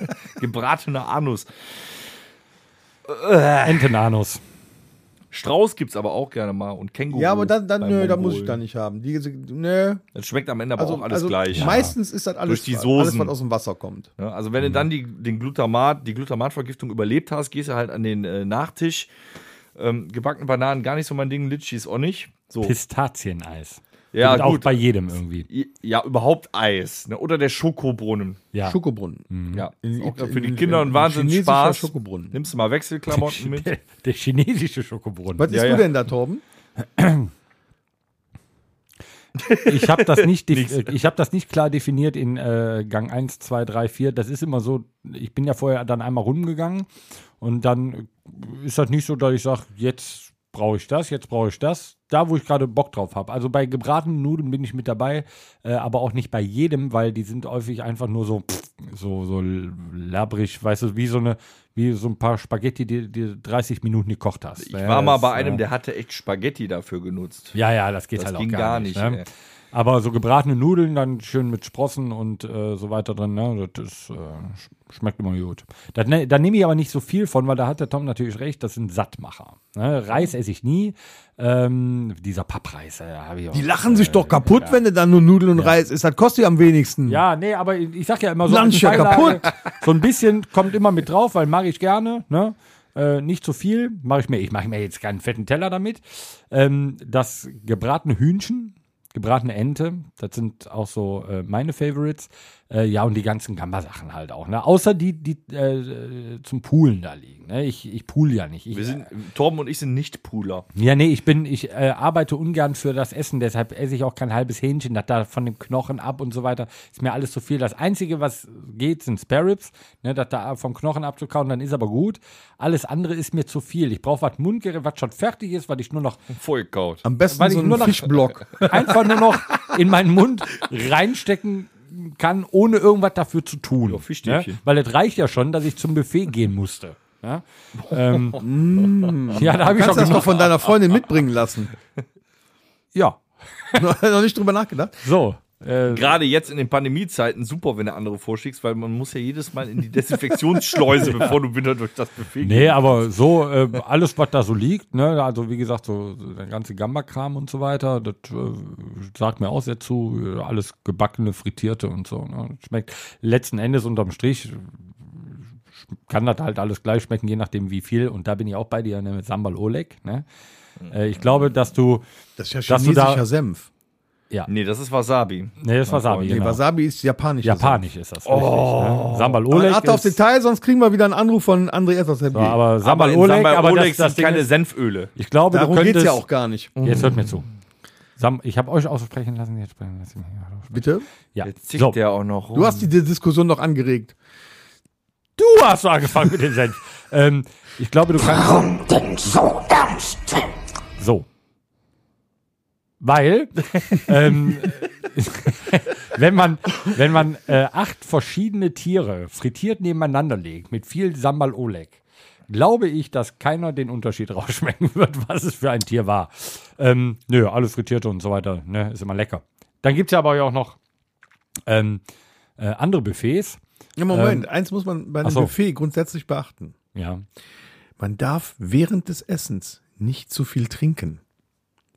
gebratener Anus. Entenanus. Strauß gibt's aber auch gerne mal und Känguru. Ja, aber dann, dann nö, da muss ich da nicht haben. Die, nö. Das schmeckt am Ende aber Also, auch alles also gleich. meistens ist das alles, Durch die alles, was aus dem Wasser kommt. Ja, also wenn du dann die, den Glutamat, die Glutamatvergiftung überlebt hast, gehst du halt an den äh, Nachtisch. Ähm, gebackene Bananen gar nicht so mein Ding, Litchis auch nicht. So. Pistazieneis. ja, Gibt auch gut. bei jedem irgendwie. Ja, überhaupt Eis. Ne? Oder der Schokobrunnen. Ja. Schokobrunnen. Ja, In- für die in- Kinder ein chinesischer Spaß. Schokobrunnen. Nimmst du mal Wechselklamotten mit. Der, der chinesische Schokobrunnen. Was Ja, isst ja. du denn da, Torben? Ich habe das, nicht ich hab das nicht klar definiert in äh, Gang 1, 2, 3, 4. Das ist immer so, ich bin ja vorher dann einmal rumgegangen und dann ist das nicht so, dass ich sage, jetzt brauche ich das, jetzt brauche ich das. Da, wo ich gerade Bock drauf habe. Also bei gebratenen Nudeln bin ich mit dabei, äh, aber auch nicht bei jedem, weil die sind häufig einfach nur so, pff, so, so labbrig, weißt du, wie so eine, wie so ein paar Spaghetti, die, die 30 Minuten gekocht hast. Ich Ja, war mal bei einem, äh, der hatte echt Spaghetti dafür genutzt. ja, ja, das geht Das halt auch ging gar, gar nicht. nicht, ne? ey. Aber so gebratene Nudeln, dann schön mit Sprossen und äh, so weiter drin, ne? das ist, äh, schmeckt immer gut. Da, ne, da nehme ich aber nicht so viel von, weil da hat der Tom natürlich recht, das sind Sattmacher. Ne? Reis esse ich nie. Ähm, dieser Pappreis, äh, habe ich auch. Die lachen sich doch kaputt, wenn du dann nur Nudeln und Reis isst. Das kostet ja am wenigsten. Ja, nee, aber ich sag ja immer so, Lunch ja Beilage, so ein bisschen kommt immer mit drauf, weil mache ich gerne, ne? Äh, nicht zu viel, mache ich mir. Ich mache mir jetzt keinen fetten Teller damit. Ähm, das gebratene Hühnchen, gebratene Ente, das sind auch so äh, meine Favorites. Äh, ja, und die ganzen Gamba-Sachen halt auch. Ne? Außer die, die äh, zum Poolen da liegen. Ne? Ich, ich pool ja nicht. Ich, Wir sind, Torben und ich sind nicht Pooler. ja, nee, ich bin, ich äh, arbeite ungern für das Essen, deshalb esse ich auch kein halbes Hähnchen, das da von dem Knochen ab und so weiter. Ist mir alles zu viel. Das Einzige, was geht, sind Spare Ribs, ne, das da vom Knochen abzukauen, dann ist aber gut. Alles andere ist mir zu viel. Ich brauche was Mundgerät, was schon fertig ist, was ich nur noch Vollkaut. Am besten Weil so ich nur ein noch- Fischblock. einfach nur noch in meinen Mund reinstecken kann, ohne irgendwas dafür zu tun. Ja. Ne? Weil es reicht ja schon, dass ich zum Buffet gehen musste. Ja, ähm, ja da habe ich Kannst schon das noch von deiner Freundin mitbringen lassen. Ja, noch nicht drüber nachgedacht. so. Äh, Gerade jetzt in den Pandemiezeiten super, wenn du andere vorschickst, weil man muss ja jedes Mal in die Desinfektionsschleuse, bevor du wieder durch das Buffet Nee, aber so äh, alles, was da so liegt, ne, also wie gesagt, so, so der ganze Gamba-Kram und so weiter, das äh, sagt mir auch sehr zu, äh, alles gebackene, frittierte und so. Ne, schmeckt letzten Endes unterm Strich kann das halt alles gleich schmecken, je nachdem wie viel. Und da bin ich auch bei dir ne, mit Sambal Oleg. Ne? Äh, ich glaube, dass du, Das ist ja Dass du da- chinesischer Senf. Nee, das ist Wasabi. nee, das war Wasabi, Nee, genau. Wasabi ist japanischer Japanisch ist das. Richtig, ne? Sambal Senf. Oleg Achte auf ist, Detail, sonst kriegen wir wieder einen Anruf von André S. aus der so, aber Sambal Oleg, Sambal aber Oleg das, das sind keine ist, Senföle. ich glaube, Darum du geht's könntest, ja auch gar nicht. Jetzt hört mir zu. Sam, ich habe euch aussprechen lassen, jetzt sprechen lassen. Bitte? Ja. Jetzt zickt So, der auch noch rum. Du hast die Diskussion noch angeregt. du hast so angefangen mit dem Senf. ähm, ich glaube, du kannst. Warum denn so ernst? So. Weil, ähm, wenn man, wenn man äh, acht verschiedene Tiere frittiert nebeneinander legt, mit viel Sambal Oleg, glaube ich, dass keiner den Unterschied rausschmecken wird, was es für ein Tier war. Ähm, nö, alles frittierte und so weiter, ne, ist immer lecker. Dann gibt es ja aber auch noch ähm, äh, andere Buffets. Ja, Moment, eins muss man bei einem so. Buffet grundsätzlich beachten. Ja. Man darf während des Essens nicht zu viel trinken.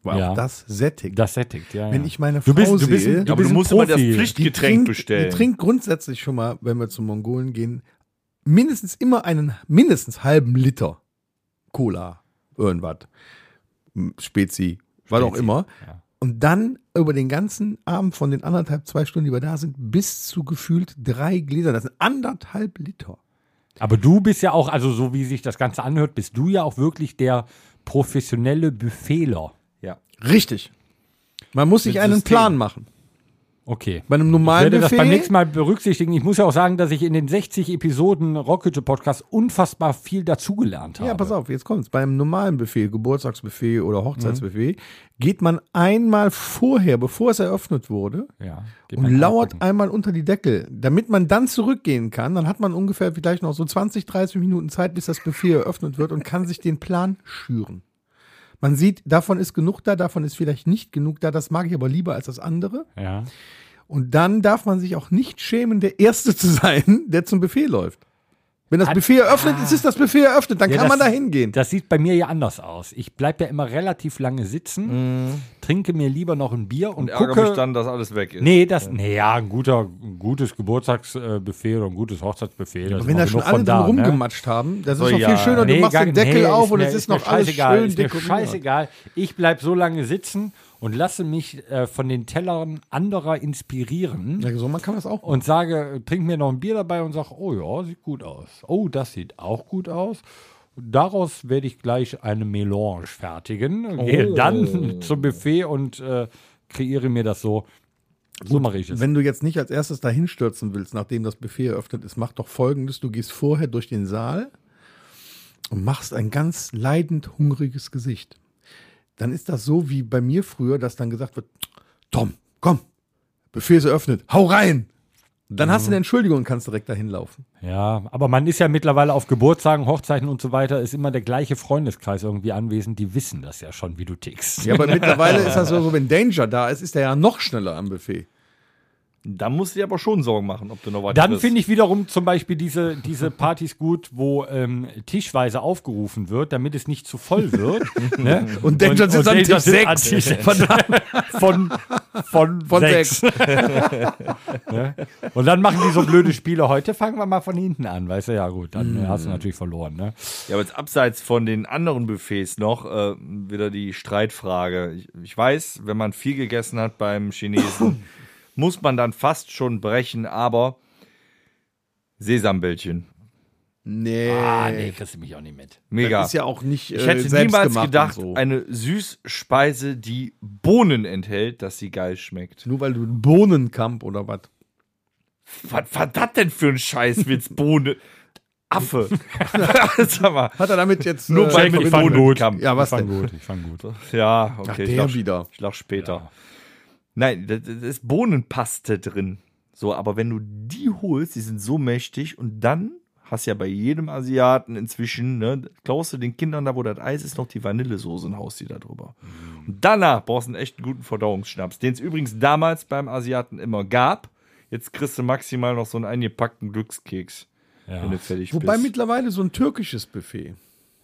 Weil Ja. auch das sättigt. Das sättigt, ja. Wenn ja. ich meine Du Frau bist- du bist- sehe, du aber bist du musst immer das Profi. Pflichtgetränk trinkt, bestellen. Die trinkt grundsätzlich schon mal, wenn wir zum Mongolen gehen, mindestens immer einen mindestens halben Liter Cola, irgendwas, M, Spezi, was auch Spezi, immer. ja. Und dann über den ganzen Abend von den anderthalb, zwei Stunden, die wir da sind, bis zu gefühlt drei Gläser. Das sind anderthalb Liter. Aber du bist ja auch, also so wie sich das Ganze anhört, bist du ja auch wirklich der professionelle Buffetler. Richtig. Man muss sich einen System. Plan machen. Okay. Bei einem Ich normalen werde das Buffet. beim nächsten Mal berücksichtigen. Ich muss ja auch sagen, dass ich in den 60 Episoden Rockhütte Podcast unfassbar viel dazugelernt habe. Ja, pass auf, jetzt kommt's. Beim normalen Buffet, Geburtstagsbuffet oder Hochzeitsbuffet, geht man einmal vorher, bevor es eröffnet wurde, Ja, und lauert einpacken. einmal unter die Deckel, damit man dann zurückgehen kann. Dann hat man ungefähr vielleicht noch so 20, 30 Minuten Zeit, bis das Buffet eröffnet wird und kann sich den Plan schüren. Man sieht, davon ist genug da, davon ist vielleicht nicht genug da. Das mag ich aber lieber als das andere. Ja. Und dann darf man sich auch nicht schämen, der Erste zu sein, der zum Buffet läuft. Wenn das Buffet eröffnet ist, ist das Buffet eröffnet, dann Ja, kann man das- da hingehen. Das sieht bei mir ja anders aus. Ich bleibe ja immer relativ lange sitzen, trinke mir lieber noch ein Bier und, Und ärgere gucke. mich dann, dass alles weg ist. Nee, das, nee, ja, ein guter, ein gutes Geburtstagsbuffet oder ein gutes Hochzeitsbuffet. da ist Wenn da schon alle da, ne? rumgematscht haben, das ist So, doch ja. viel schöner. Du Nee, machst gar- den Deckel nee, auf und mir- es ist mir noch alles scheißegal, schön ist mir dekoriert. scheißegal. Ich bleib so lange sitzen und lasse mich äh, von den Tellern anderer inspirieren Ja, so man kann das auch. und sage, trink mir noch ein Bier dabei und sag, oh ja, sieht gut aus. Oh, das sieht auch gut aus. Daraus werde ich gleich eine Melange fertigen, gehe dann zum Buffet und äh, kreiere mir das so. So mache ich es. Wenn du jetzt nicht als erstes dahin stürzen willst, nachdem das Buffet eröffnet ist, mach doch folgendes: Du gehst vorher durch den Saal und machst ein ganz leidend hungriges Gesicht. Dann ist das so wie bei mir früher, dass dann gesagt wird: Tom, komm, Buffet ist eröffnet, hau rein! Dann hast du eine Entschuldigung und kannst direkt dahin laufen. Ja, aber man ist ja mittlerweile auf Geburtstagen, Hochzeiten und so weiter, ist immer der gleiche Freundeskreis irgendwie anwesend, die wissen das ja schon, wie du tickst. Ja, aber mittlerweile ist das so, so, wenn Danger da ist, ist der ja noch schneller am Buffet. Da musst du dir aber schon Sorgen machen, ob du noch was Dann finde ich wiederum zum Beispiel diese, diese Partys gut, wo ähm, tischweise aufgerufen wird, damit es nicht zu voll wird. ne? Und Danger sitzt Tisch an sechs. Tisch von, von, Von sechs. ne? Und dann machen die so blöde Spiele. Heute fangen wir mal von hinten an, weißt du? Ja gut, dann äh, hast du natürlich verloren. Ne? Ja, aber jetzt abseits von den anderen Buffets noch äh, wieder die Streitfrage. Ich, ich weiß, wenn man viel gegessen hat beim Chinesen, muss man dann fast schon brechen, aber Sesambällchen. Nee. Ah, nee, kriegst du mich auch nicht mit. Mega. Das ist ja auch nicht ich äh, hätte selbst niemals gemacht gedacht, so. eine Süßspeise, die Bohnen enthält, dass sie geil schmeckt. Nur weil du einen Bohnenkamp oder was? Was war das denn für ein Scheißwitz, Bohne? Affe. Sag mal. Hat er damit jetzt Nur äh, weil ich fand Bohnen gut. Ja, was ich fand denn? gut, ich fand gut. Ja, okay. Ach, ich der lach, wieder. Ich lach später. Nein, da da ist Bohnenpaste drin. So, aber wenn du die holst, die sind so mächtig und dann hast ja bei jedem Asiaten inzwischen, ne, klaust du den Kindern da, wo das Eis ist, noch die Vanillesoße und haust die da drüber. Und danach brauchst du einen echt guten Verdauungsschnaps, den es übrigens damals beim Asiaten immer gab. Jetzt kriegst du maximal noch so einen eingepackten Glückskeks, wenn du fertig Wobei bist. mittlerweile so ein türkisches Buffet.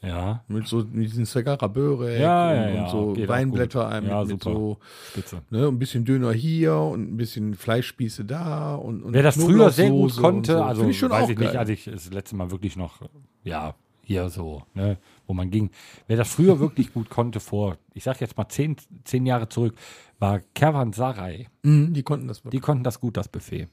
Ja, Mit so mit diesen Segaraböre Ja, ja, und, ja, und so geht Weinblätter Ja, mit super. so spitze. ne, ein bisschen Döner hier und ein bisschen Fleischspieße da und, und Wer das früher sehr gut konnte, so. also ich schon weiß ich nicht, geil. als ich das letzte Mal wirklich noch, ja, hier so, ne, wo man ging. Wer das früher wirklich gut konnte, vor, ich sag jetzt mal zehn, zehn Jahre zurück, war Kervansaray. Mhm, die konnten das wirklich. Die konnten das gut, das Buffet.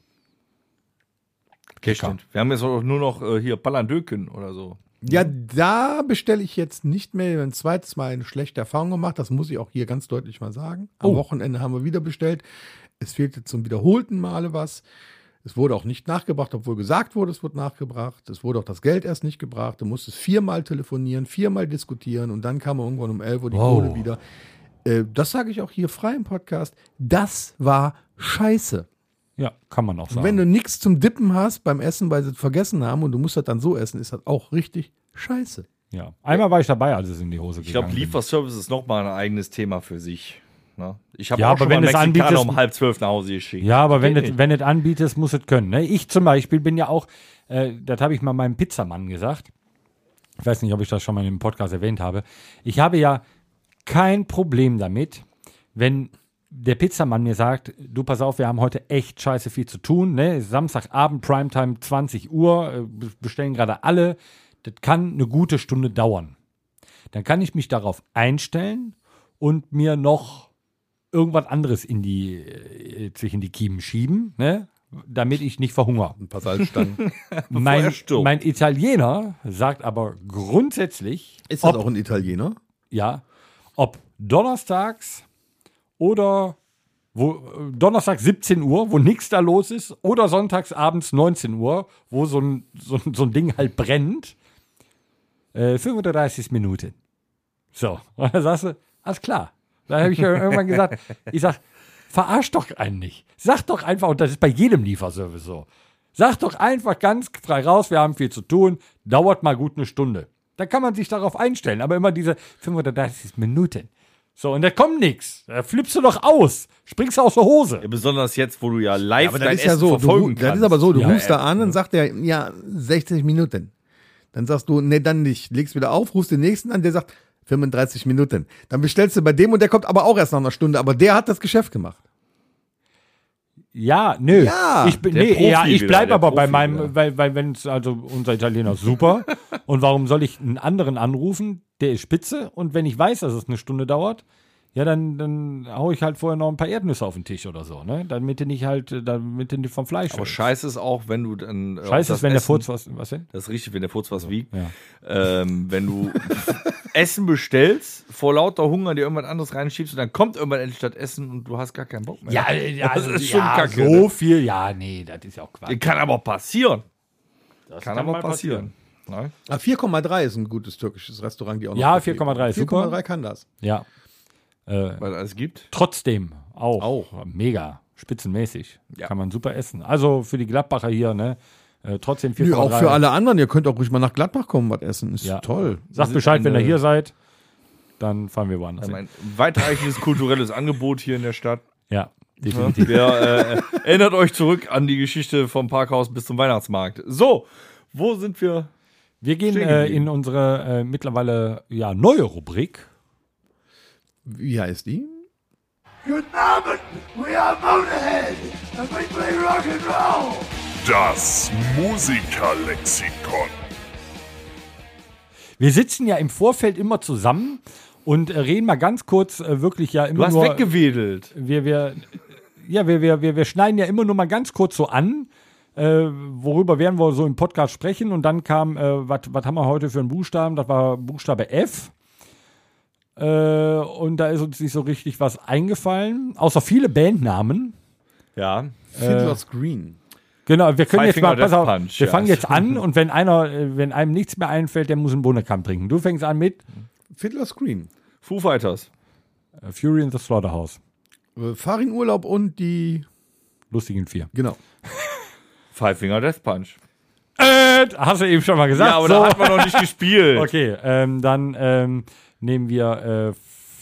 Okay, stimmt. Wir haben jetzt auch nur noch äh, hier Ballandöken oder so. Ja, da bestelle ich jetzt nicht mehr. Wir haben ein zweites Mal eine schlechte Erfahrung gemacht. Das muss ich auch hier ganz deutlich mal sagen. Am Oh. Wochenende haben wir wieder bestellt. Es fehlte zum wiederholten Male was. Es wurde auch nicht nachgebracht, obwohl gesagt wurde, es wird nachgebracht. Es wurde auch das Geld erst nicht gebracht. Du musstest viermal telefonieren, viermal diskutieren und dann kam irgendwann um 11 Uhr die Wow. Kohle wieder. Äh, das sage ich auch hier frei im Podcast. Das war scheiße. Ja, kann man auch Und sagen. wenn du nichts zum Dippen hast beim Essen, weil sie es vergessen haben und du musst das dann so essen, ist das auch richtig scheiße. ja. Einmal war ich dabei, als es in die Hose Ich glaube. Lieferservice ist nochmal ein eigenes Thema für sich. Ne? Ich habe Ja, auch aber schon wenn mal du es einen Mexikaner anbietest- um halb zwölf nach Hause geschickt. Ja, aber wenn nicht. wenn es anbietest, muss es können. Ne? Ich zum Beispiel bin ja auch, äh, das habe ich mal meinem Pizzamann gesagt. Ich weiß nicht, ob ich das schon mal im Podcast erwähnt habe. Ich habe ja kein Problem damit, wenn der Pizzamann mir sagt, du pass auf, wir haben heute echt scheiße viel zu tun. Ne? Samstagabend, Primetime, 20 Uhr, äh, be- bestellen gerade alle. Das kann eine gute Stunde dauern. Dann kann ich mich darauf einstellen und mir noch irgendwas anderes in die, äh, zwischen die Kiemen schieben, ne? damit ich nicht verhungere. Ein paar Salzstangen. Mein, mein Italiener sagt aber grundsätzlich, ist das ob, auch ein Italiener? ja, ob donnerstags oder wo, äh, Donnerstag 17 Uhr, wo nichts da los ist, oder sonntags abends 19 Uhr, wo so ein, so, so ein Ding halt brennt, äh, 35 Minuten. So, und dann sagst du, alles klar. Da habe ich ja irgendwann gesagt, ich sag, verarsch doch einen nicht. Sag doch einfach, und das ist bei jedem Lieferservice so. Sag doch einfach ganz frei raus, wir haben viel zu tun, dauert mal gut eine Stunde. Da kann man sich darauf einstellen, aber immer diese 35 Minuten. So, und da kommt nichts. Da flippst du doch aus. Springst aus der Hose. Ja, besonders jetzt, wo du ja live Aber dein das ist ja Essen so, du, verfolgen das kannst. ist aber so, du Ja, rufst da an und sagt der, ja, 60 Minuten. Dann sagst du, nee, dann nicht. Legst wieder auf, rufst den nächsten an, der sagt 35 Minuten. Dann bestellst du bei dem und der kommt aber auch erst nach einer Stunde, aber der hat das Geschäft gemacht. Ja, nö. Ja, ich bin, nee, ja, ich bleibe aber bei Profi meinem, wieder. weil, weil wenn es, also unser Italiener ist super. und warum soll ich einen anderen anrufen? Der ist spitze. Und wenn ich weiß, dass es eine Stunde dauert, ja, dann, dann hau ich halt vorher noch ein paar Erdnüsse auf den Tisch oder so, ne? Damit du nicht halt, äh, damit du nicht vom Fleisch Aber scheiße ist auch, wenn du dann. äh, Scheiße ist, wenn der Essen- Furz was, was denn? Das ist richtig, wenn der Furz was wiegt. Ja. Ähm, wenn du Essen bestellst, vor lauter Hunger dir irgendwas anderes reinschiebst und dann kommt irgendwann endlich das Essen und du hast gar keinen Bock mehr. Ja, ja, das also, ist schon ja, kacke. so ne? viel, ja, nee, das ist ja auch Quatsch. Kann aber passieren. Das Kann, kann aber mal passieren. Ne? Ah, 4,3 ist ein gutes türkisches Restaurant, die auch noch. Ja, Buffet 4,3 ist super. 4,3 kann das. Ja. Äh, Weil es gibt. trotzdem auch, Auch. mega spitzenmäßig. Ja. Kann man super essen. Also für die Gladbacher hier, ne? Äh, trotzdem 4,3. Nö, auch für alle anderen, ihr könnt auch ruhig mal nach Gladbach kommen, was essen. Ist Ja. toll. Sagt Bescheid, wenn ihr hier seid. Dann fahren wir woanders ein weitreichendes kulturelles Angebot hier in der Stadt. Ja. Definitiv. Wir, äh, erinnert euch zurück an die Geschichte vom Parkhaus bis zum Weihnachtsmarkt. So, wo sind wir? Wir gehen äh, in unsere äh, mittlerweile ja neue Rubrik. Wie heißt die? Guten Abend, we are Motorhead, and we play rock and roll. Das Musikerlexikon. Wir sitzen ja im Vorfeld immer zusammen und äh, reden mal ganz kurz äh, wirklich ja immer Du hast nur. weggewedelt. wir, wir, ja, wir, wir, wir, wir schneiden ja immer nur mal ganz kurz so an, äh, worüber werden wir so im Podcast sprechen. Und dann kam, äh, was haben wir heute für einen Buchstaben? Das war Buchstabe F. Äh, und da ist uns nicht so richtig was eingefallen, außer viele Bandnamen. Ja. Fiddler's Green. Genau, wir können Five jetzt mal, pass auf, Punch, wir ja. fangen jetzt an und wenn einer, äh, wenn einem nichts mehr einfällt, der muss einen Bohnenkamm trinken. Du fängst an mit Fiddler's Green. Foo Fighters. äh, Fury in the Slaughterhouse. Äh, Farin Urlaub und die. Lustigen vier. Genau. Five Finger Death Punch. Äh, hast du eben schon mal gesagt. Ja, aber so. da hat man noch nicht gespielt. Okay, ähm, dann ähm, nehmen wir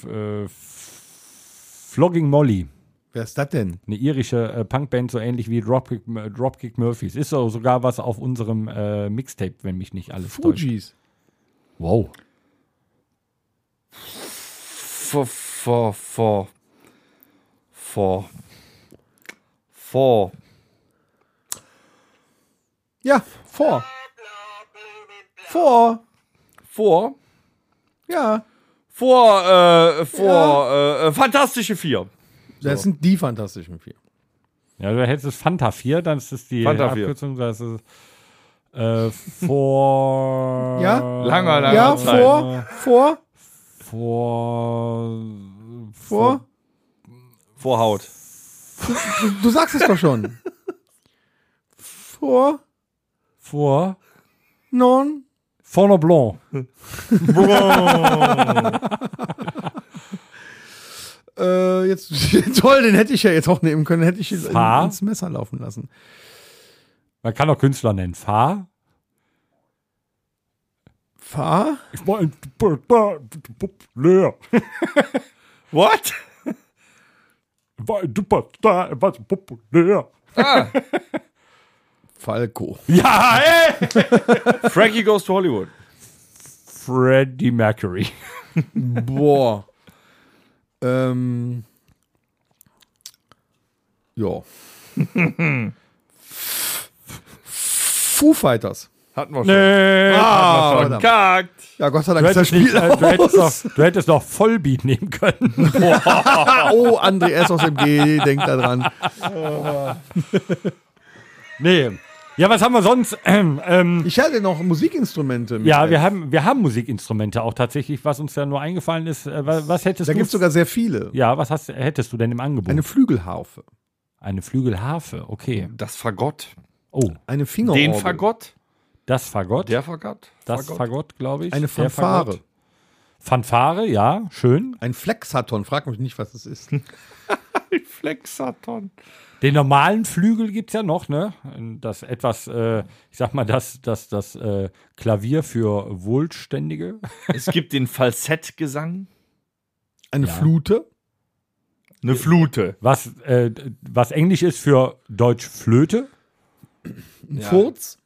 äh, äh, Flogging Molly. Wer ist das denn? Eine irische äh, Punkband, so ähnlich wie Dropkick, äh, Dropkick Murphys. Ist so sogar was auf unserem äh, Mixtape, wenn mich nicht alles täuscht. Fujis. Wow. Vor, vor, vor. Vor. Vor. Ja, vor. Vor. Vor. Ja. Vor, äh, vor, äh, äh, Fantastische Vier. Das sind die Fantastischen Vier. Ja, du hättest es Fanta 4, dann ist es die Fanta 4. Abkürzung, das ist äh, vor. Ja? Langer, langer Ja, Zeit. vor. Vor. Vor. Vor. Vorhaut. Du, du sagst es doch schon. Vor. Vor. Non. Fono Blanc. Äh, jetzt, toll, den hätte ich ja jetzt auch nehmen können. Hätte ich jetzt Fahr. ins Messer laufen lassen. Man kann auch Künstler nennen. Fahr. Fahr. Ich war populär. What? War ein Superstar, er war populär. Falco. Ja, ey! Frankie Goes to Hollywood. Freddie Mercury. Boah. ähm. Ja. Foo Fighters. Hatten wir schon. Nee. Ah, verdammt. Verkackt. Ja, Gott sei Du Dank ist das hättest, nicht, Spiel äh, du, hättest aus. noch, du hättest noch Vollbeat nehmen können. Oh, André S. aus dem G, denkt da dran. Nee. Ja, was haben wir sonst? Ähm, ähm, Ich hatte noch Musikinstrumente. mit ja, wir haben, wir haben Musikinstrumente auch tatsächlich, was uns ja nur eingefallen ist. Äh, was, was hättest Da du? gibt es sogar sehr viele. ja, was hast, hättest du denn im Angebot? Eine Flügelharfe. Eine Flügelharfe, okay. Das Fagott. Oh, Eine Fingerorgel. Den Fagott? das Fagott. Der Fagott? das Fagott. Fagott, glaube ich. Eine Fanfare. Fanfare, ja, schön. Ein Flexaton. Frag mich nicht, was das ist. Flexaton. Den normalen Flügel gibt es ja noch, ne? Das etwas, äh, ich sag mal, das, das, das äh, Klavier für Wohlständige. Es gibt den Falsettgesang. Eine Ja. Flute. Eine Flute. Was, äh, was Englisch ist für Deutsch Flöte. Ein Ja. Furz.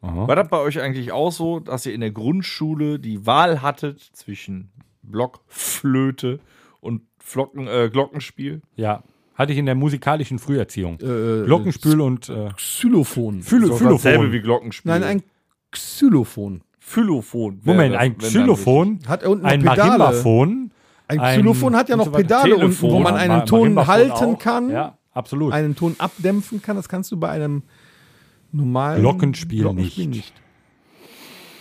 War das bei euch eigentlich auch so, dass ihr in der Grundschule die Wahl hattet zwischen Blockflöte und Flocken, äh, Glockenspiel? Ja. Hatte ich in der musikalischen Früherziehung. Äh, Glockenspiel und äh, Xylophon. Philo Ist doch dasselbe wie Glockenspiel. Nein, ein Xylophon. Xylophon. wäre Moment, ein Xylophon, Hat unten ein. Marimbaphon. Ein Ein- Xylophon hat ja noch so. Pedale unten, wo man einen Ton halten auch. kann, Ja, absolut. einen Ton abdämpfen kann. Das kannst du bei einem normalen Glockenspiel nicht.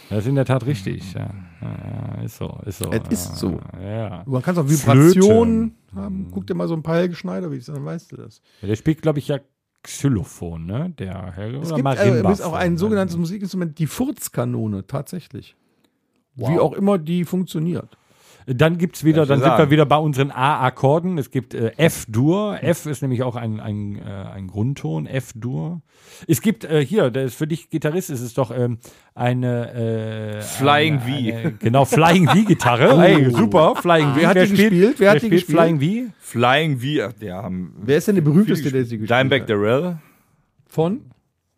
Das ist in der Tat richtig. Ja, ja, ja, ist so, ist so. Es ist so. Ja. Du kannst auch Flöte. Vibrationen haben. Guck dir mal so ein paar Helge Schneider, wie dann weißt du das. Ja, Der spielt, glaube ich, ja Xylophon, ne? Der Helge Es oder gibt äh, Marimbaphon. ist auch ein sogenanntes Musikinstrument, die Furzkanone, tatsächlich. Wie auch immer die funktioniert. Dann gibt's wieder, dann dir sind wir sagen. wieder bei unseren A-Akkorden. Es gibt äh, F-Dur. F ist nämlich auch ein, ein, äh, ein Grundton, F-Dur. Es gibt äh, hier, der ist für dich Gitarrist, ist es doch ähm, eine äh, Flying eine, V. Eine, genau, Flying V-Gitarre. Hey, super, Flying V. Wer hat die gespielt? Wer hat die spielt gespielt? Flying V? Flying V, haben Wer ist denn der berühmteste, der sie gespielt Dimebag hat? Darrell, Von?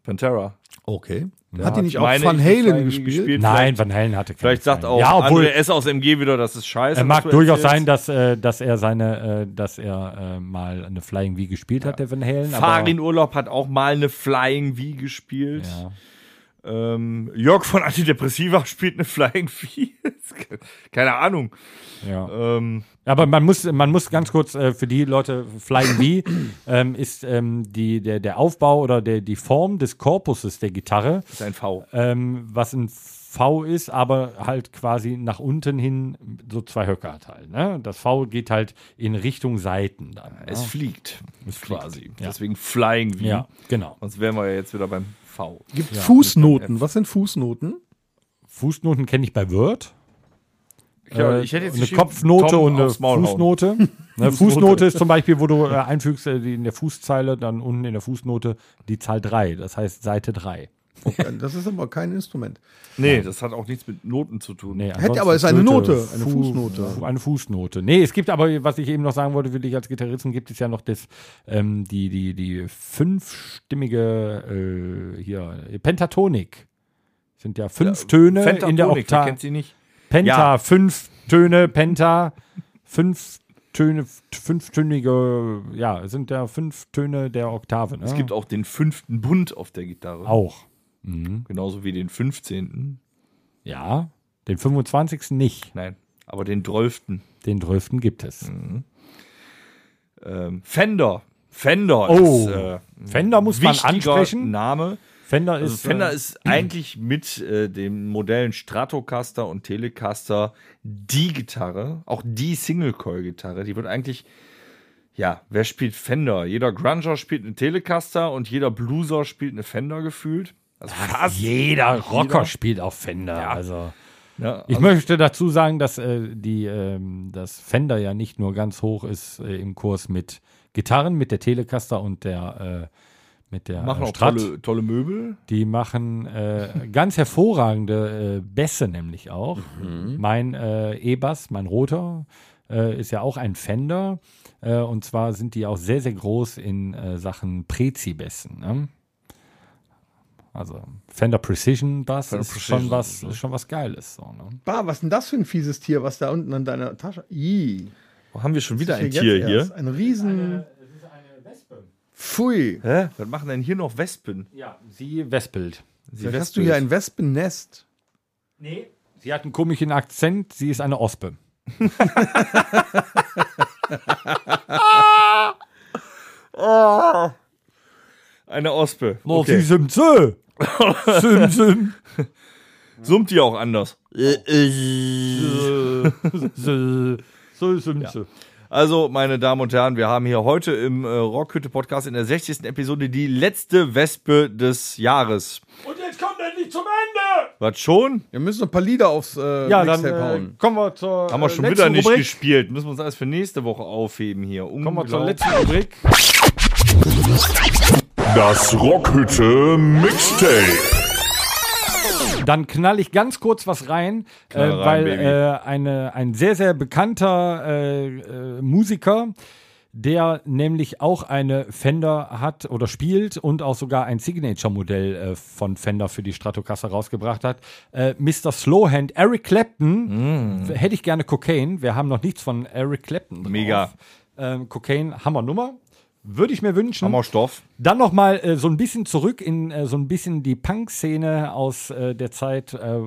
Pantera. Okay. Hat die nicht auch Van Halen Flying V gespielt? Nein, Van Halen hatte keine Vielleicht sagt auch ja, obwohl, André S. aus MG wieder, das ist scheiße. Er mag du durchaus sein, dass, äh, dass er seine, äh, dass er äh, mal eine Flying V gespielt hat, der Van Halen. Farin Urlaub hat auch mal eine Flying V gespielt. Ja. Ähm, Jörg von Antidepressiva spielt eine Flying V. Keine Ahnung. Ja. Ähm, Aber man muss, man muss ganz kurz äh, für die Leute, Flying V ähm, ist ähm, die, der, der Aufbau oder der, die Form des Korpuses der Gitarre, das ist ein V. ähm, was ein V ist, aber halt quasi nach unten hin so zwei Höcker hat halt. Ne? Das V geht halt in Richtung Seiten dann. Es ne? fliegt. Es fliegt, quasi. ja. Deswegen Flying V. Ja, genau. Sonst wären wir ja jetzt wieder beim V. Gibt Fußnoten. Was sind Fußnoten? Fußnoten kenne ich bei Word. Ja, Äh, ich hätte jetzt eine Kopfnote Tom und eine. Fußnote. Eine Fußnote ist zum Beispiel, wo du äh, einfügst äh, in der Fußzeile, dann unten in der Fußnote die Zahl 3, das heißt Seite 3. Das ist aber kein Instrument. Nee, das hat auch nichts mit Noten zu tun. Nee, Hätte aber ist eine Flöte, Note, eine Fu- Fußnote. Eine Fußnote. Nee, es gibt aber, was ich eben noch sagen wollte, für dich als Gitarristen gibt es ja noch das, ähm, die, die, die fünfstimmige, äh, hier, Pentatonik. Sind ja fünf Töne in der Fentatonik, wer Oktav. kennt sie nicht? Penta, Ja. fünf Töne, Penta, fünf Töne, fünftönige, ja, es sind ja fünf Töne der Oktave. Ne? Es gibt auch den fünften Bund auf der Gitarre. auch. Mhm. Genauso wie den 15. Ja, den 25. nicht. Nein, aber den 12. Den 12. gibt es. Ähm, Fender. Fender Oh, ist äh, Fender muss man ansprechen. Name. Fender Also ist. Fender äh, ist eigentlich mit äh, den Modellen Stratocaster und Telecaster die Gitarre, auch die Single-Coil-Gitarre. Die wird eigentlich, ja, wer spielt Fender? Jeder Grunger spielt eine Telecaster und jeder Blueser spielt eine Fender gefühlt. Also fast jeder Rocker jeder. spielt auch Fender. Ja. Also. Ja, Ich also, möchte dazu sagen, dass äh, die, ähm, das Fender ja nicht nur ganz hoch ist äh, im Kurs mit Gitarren, mit der Telecaster und der äh, mit der machen äh, auch Strat. tolle, tolle Möbel. Die machen äh, ganz hervorragende äh, Bässe nämlich auch. Mein äh, E-Bass, mein roter, äh, ist ja auch ein Fender. Äh, und zwar sind die auch sehr, sehr groß in äh, Sachen Prezi-Bässen. Ne? Also Fender Precision Bass Fender ist Precision, schon was, so. ist schon was Geiles. So, ne? Bah, was ist denn das für ein fieses Tier, was da unten an deiner Tasche. Ih, Wo haben wir schon wieder ein Tier erst. hier? Ein Riesen. Pfui. Hä? Was machen denn hier noch Wespen? Ja, sie wespelt. Sie Vielleicht hast du hier ein Wespennest. Nee. Sie hat einen komischen Akzent, sie ist eine Ospe. Eine Ospe. Oh, sie Okay. sind so. Sim, sim. Summt die auch anders? So, so sind sie. Also, meine Damen und Herren, wir haben hier heute im äh, Rockhütte-Podcast in der 60. Episode die letzte Wespe des Jahres. Und jetzt kommt endlich zum Ende. Was schon? Wir müssen noch ein paar Lieder aufs äh, Ja, dann äh, hauen. kommen wir zur Haben wir äh, schon wieder nicht Rubrik. gespielt. Müssen wir uns alles für nächste Woche aufheben hier. Kommen wir zur letzten Rubrik. Das Rockhütte Mixtape. Dann knall ich ganz kurz was rein, äh, rein, weil äh, eine, ein sehr, sehr bekannter äh, äh, Musiker, der nämlich auch eine Fender hat oder spielt und auch sogar ein Signature-Modell äh, von Fender für die Stratocaster rausgebracht hat. Äh, Mr. Slowhand, Eric Clapton, Mm. hätte ich gerne Cocaine. Wir haben noch nichts von Eric Clapton. Drauf. Mega. Ähm, Cocaine, Hammernummer. Würde ich mir wünschen. Hammerstoff. Dann noch mal äh, so ein bisschen zurück in äh, so ein bisschen die Punk-Szene aus äh, der Zeit, äh,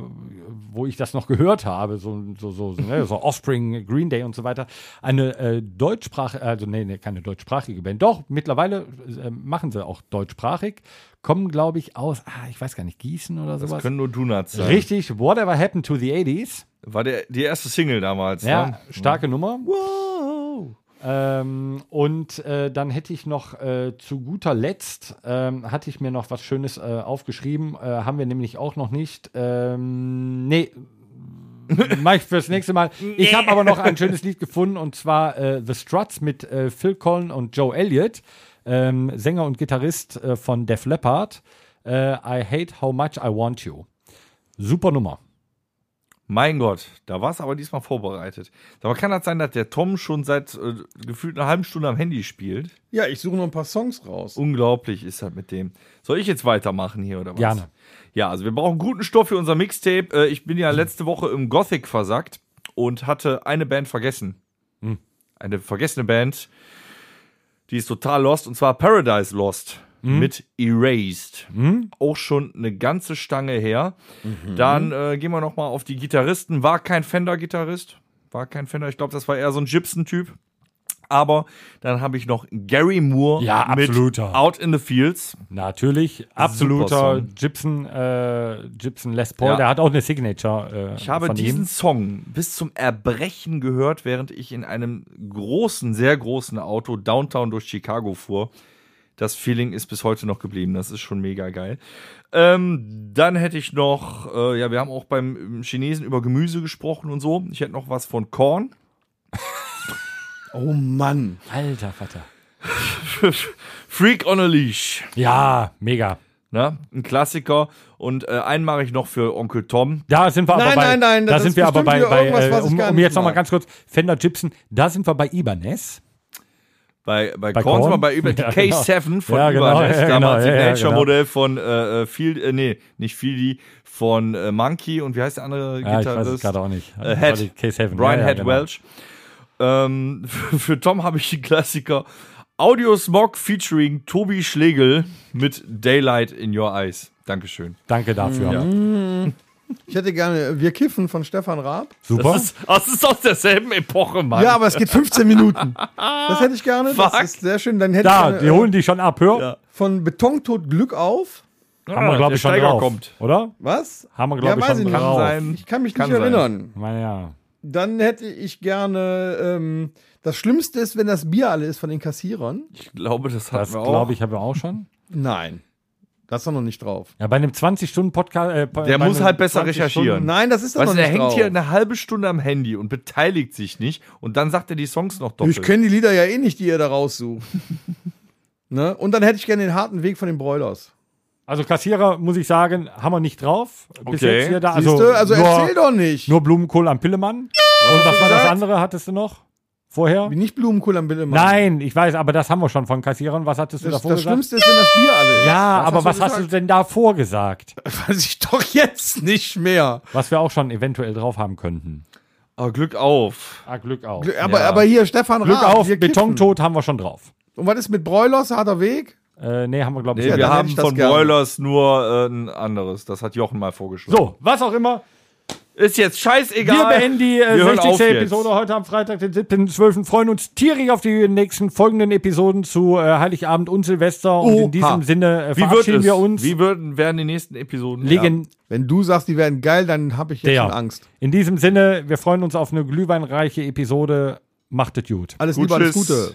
wo ich das noch gehört habe, so so so, so, ne, so Offspring, Green Day und so weiter. Eine äh, deutschsprachige, also nee, nee, keine deutschsprachige Band. Doch mittlerweile äh, machen sie auch deutschsprachig. Kommen, glaube ich, aus, ah, ich weiß gar nicht, Gießen oder Das sowas. können nur Donuts sein. Richtig. Whatever happened to the 80s? War der, die erste Single damals. Ja, Ne? starke Nummer. Ähm, und äh, dann hätte ich noch äh, zu guter Letzt, ähm, hatte ich mir noch was Schönes äh, aufgeschrieben, äh, haben wir nämlich auch noch nicht. Ähm, nee, mach ich fürs nächste Mal. Ich habe aber noch ein schönes Lied gefunden und zwar äh, The Struts mit äh, Phil Collin und Joe Elliott, ähm, Sänger und Gitarrist von Def Leppard. I Hate How Much I Want You. Super Nummer. Mein Gott, da war es aber diesmal vorbereitet. Aber kann das sein, dass der Tom schon seit äh, gefühlt einer halben Stunde am Handy spielt? Ja, ich suche noch ein paar Songs raus. Unglaublich ist das mit dem. Soll ich jetzt weitermachen hier oder was? Gerne. Ja, also wir brauchen guten Stoff für unser Mixtape. Äh, ich bin ja letzte Woche im Gothic versackt und hatte eine Band vergessen. Eine vergessene Band. Die ist total lost und zwar Paradise Lost mit Erased. Auch schon eine ganze Stange her. Dann äh, gehen wir noch mal auf die Gitarristen. War kein Fender-Gitarrist. War kein Fender. Ich glaube, das war eher so ein Gibson-Typ. Aber dann habe ich noch Gary Moore Ja, mit absoluter. Out in the Fields. Natürlich, absoluter. Gibson, äh, Gibson Les Paul. Ja. Der hat auch eine Signature. Äh, Ich habe diesen ihm. Song bis zum Erbrechen gehört, während ich in einem großen, sehr großen Auto downtown durch Chicago fuhr. Das Feeling ist bis heute noch geblieben. Das ist schon mega geil. Ähm, dann hätte ich noch, äh, ja, wir haben auch beim Chinesen über Gemüse gesprochen und so. Ich hätte noch was von Korn. Oh Mann. Alter Vater. Freak on a Leash. Ja, mega. Ne? Ein Klassiker. Und äh, einen mache ich noch für Onkel Tom. Da sind wir aber Nein, bei. nein, nein, da das sind ist wir aber bei, bei irgendwas, äh, um, um jetzt noch mal mag. ganz kurz Fender Gibson. Da sind wir bei Ibanez. Bei, bei, Bei Korn sind wir Korn? bei über die Ja, K7 von Ja, genau, Ibanez, ja, damals genau, Signature-Modell von äh, äh, Field, äh, nee, nicht Fieldy, von äh, Monkey und wie heißt der andere Ja, ich weiß es Gitarrist? gerade auch nicht. Äh, Head. War die K7. Brian Head genau. Welch. Ähm, für, für Tom habe ich den Klassiker Audio Smog featuring Tobi Schlegel mit Daylight in Your Eyes. Dankeschön. Danke dafür. Ja. Ich hätte gerne Wir kiffen von Stefan Raab. Super. Das ist, das ist aus derselben Epoche, Mann. Ja, aber es geht 15 Minuten. Das hätte ich gerne. Fuck. Das ist sehr schön. Dann hätte da, ich gerne, die holen die schon ab. Hör. Ja. von Betontod Glück auf. Haben wir, glaube der ich, schon Steiger drauf. kommt. Oder? Was? Haben wir, glaube Ja, ich, schon ich nicht. drauf. Kann sein. Ich kann mich Kann nicht sein. erinnern. Ich meine, ja. Dann hätte ich gerne. Ähm, das Schlimmste ist, wenn das Bier alle ist von den Kassierern. Ich glaube, das hatten Das wir auch. glaube ich, haben wir auch schon. Nein. Das ist doch noch nicht drauf. Ja, bei einem 20-Stunden-Podcast. Äh, Der muss halt besser 20 recherchieren. Stunden- Nein, das ist doch Weißt noch du, der nicht hängt drauf. hier eine halbe Stunde am Handy und beteiligt sich nicht und dann sagt er die Songs noch doppelt. ich kenne die Lieder ja eh nicht, die ihr da raussucht. ne? Und dann hätte ich gerne den harten Weg von den Broilers. Also Kassierer, muss ich sagen, haben wir nicht drauf. Bis Okay. jetzt hier da. Also, du? Also nur, erzähl doch nicht. nur Blumenkohl am Pillemann. Und was war das andere? Hattest du noch? Vorher? Wie nicht Blumenkohl am Bildermann. Nein, ich weiß, aber das haben wir schon von Kassierern. Was hattest du Das, davor das gesagt? Schlimmste ist, wenn das Bier alle ist. ja, aber hast was du hast du gesagt? denn davor gesagt? Weiß ich doch jetzt nicht mehr. Was wir auch schon eventuell drauf haben könnten. Oh, Glück auf. Ah, Glück auf. Aber, Ja. aber hier, Stefan Glück Raab, auf. Betontod haben wir schon drauf. Und was ist mit Broilers, harter Weg? Äh, nee, haben wir, glaube ich, Nee, nicht. wir haben ich das von. Broilers nur äh, ein anderes. Das hat Jochen mal vorgeschlagen. So, was auch immer. Ist jetzt scheißegal. Wir beenden die äh, Wir hören 60. auf jetzt. Episode heute am Freitag, den 17.12. Freuen uns tierisch auf die nächsten folgenden Episoden zu äh, Heiligabend und Silvester. Und in diesem Sinne äh, verabschieden wir uns. Wie würden, werden die nächsten Episoden? Legen, Wenn du sagst, die werden geil, dann habe ich jetzt Der. schon Angst. In diesem Sinne, wir freuen uns auf eine glühweinreiche Episode. Macht es gut. Alles Gut, Liebe, alles tschüss. Gute.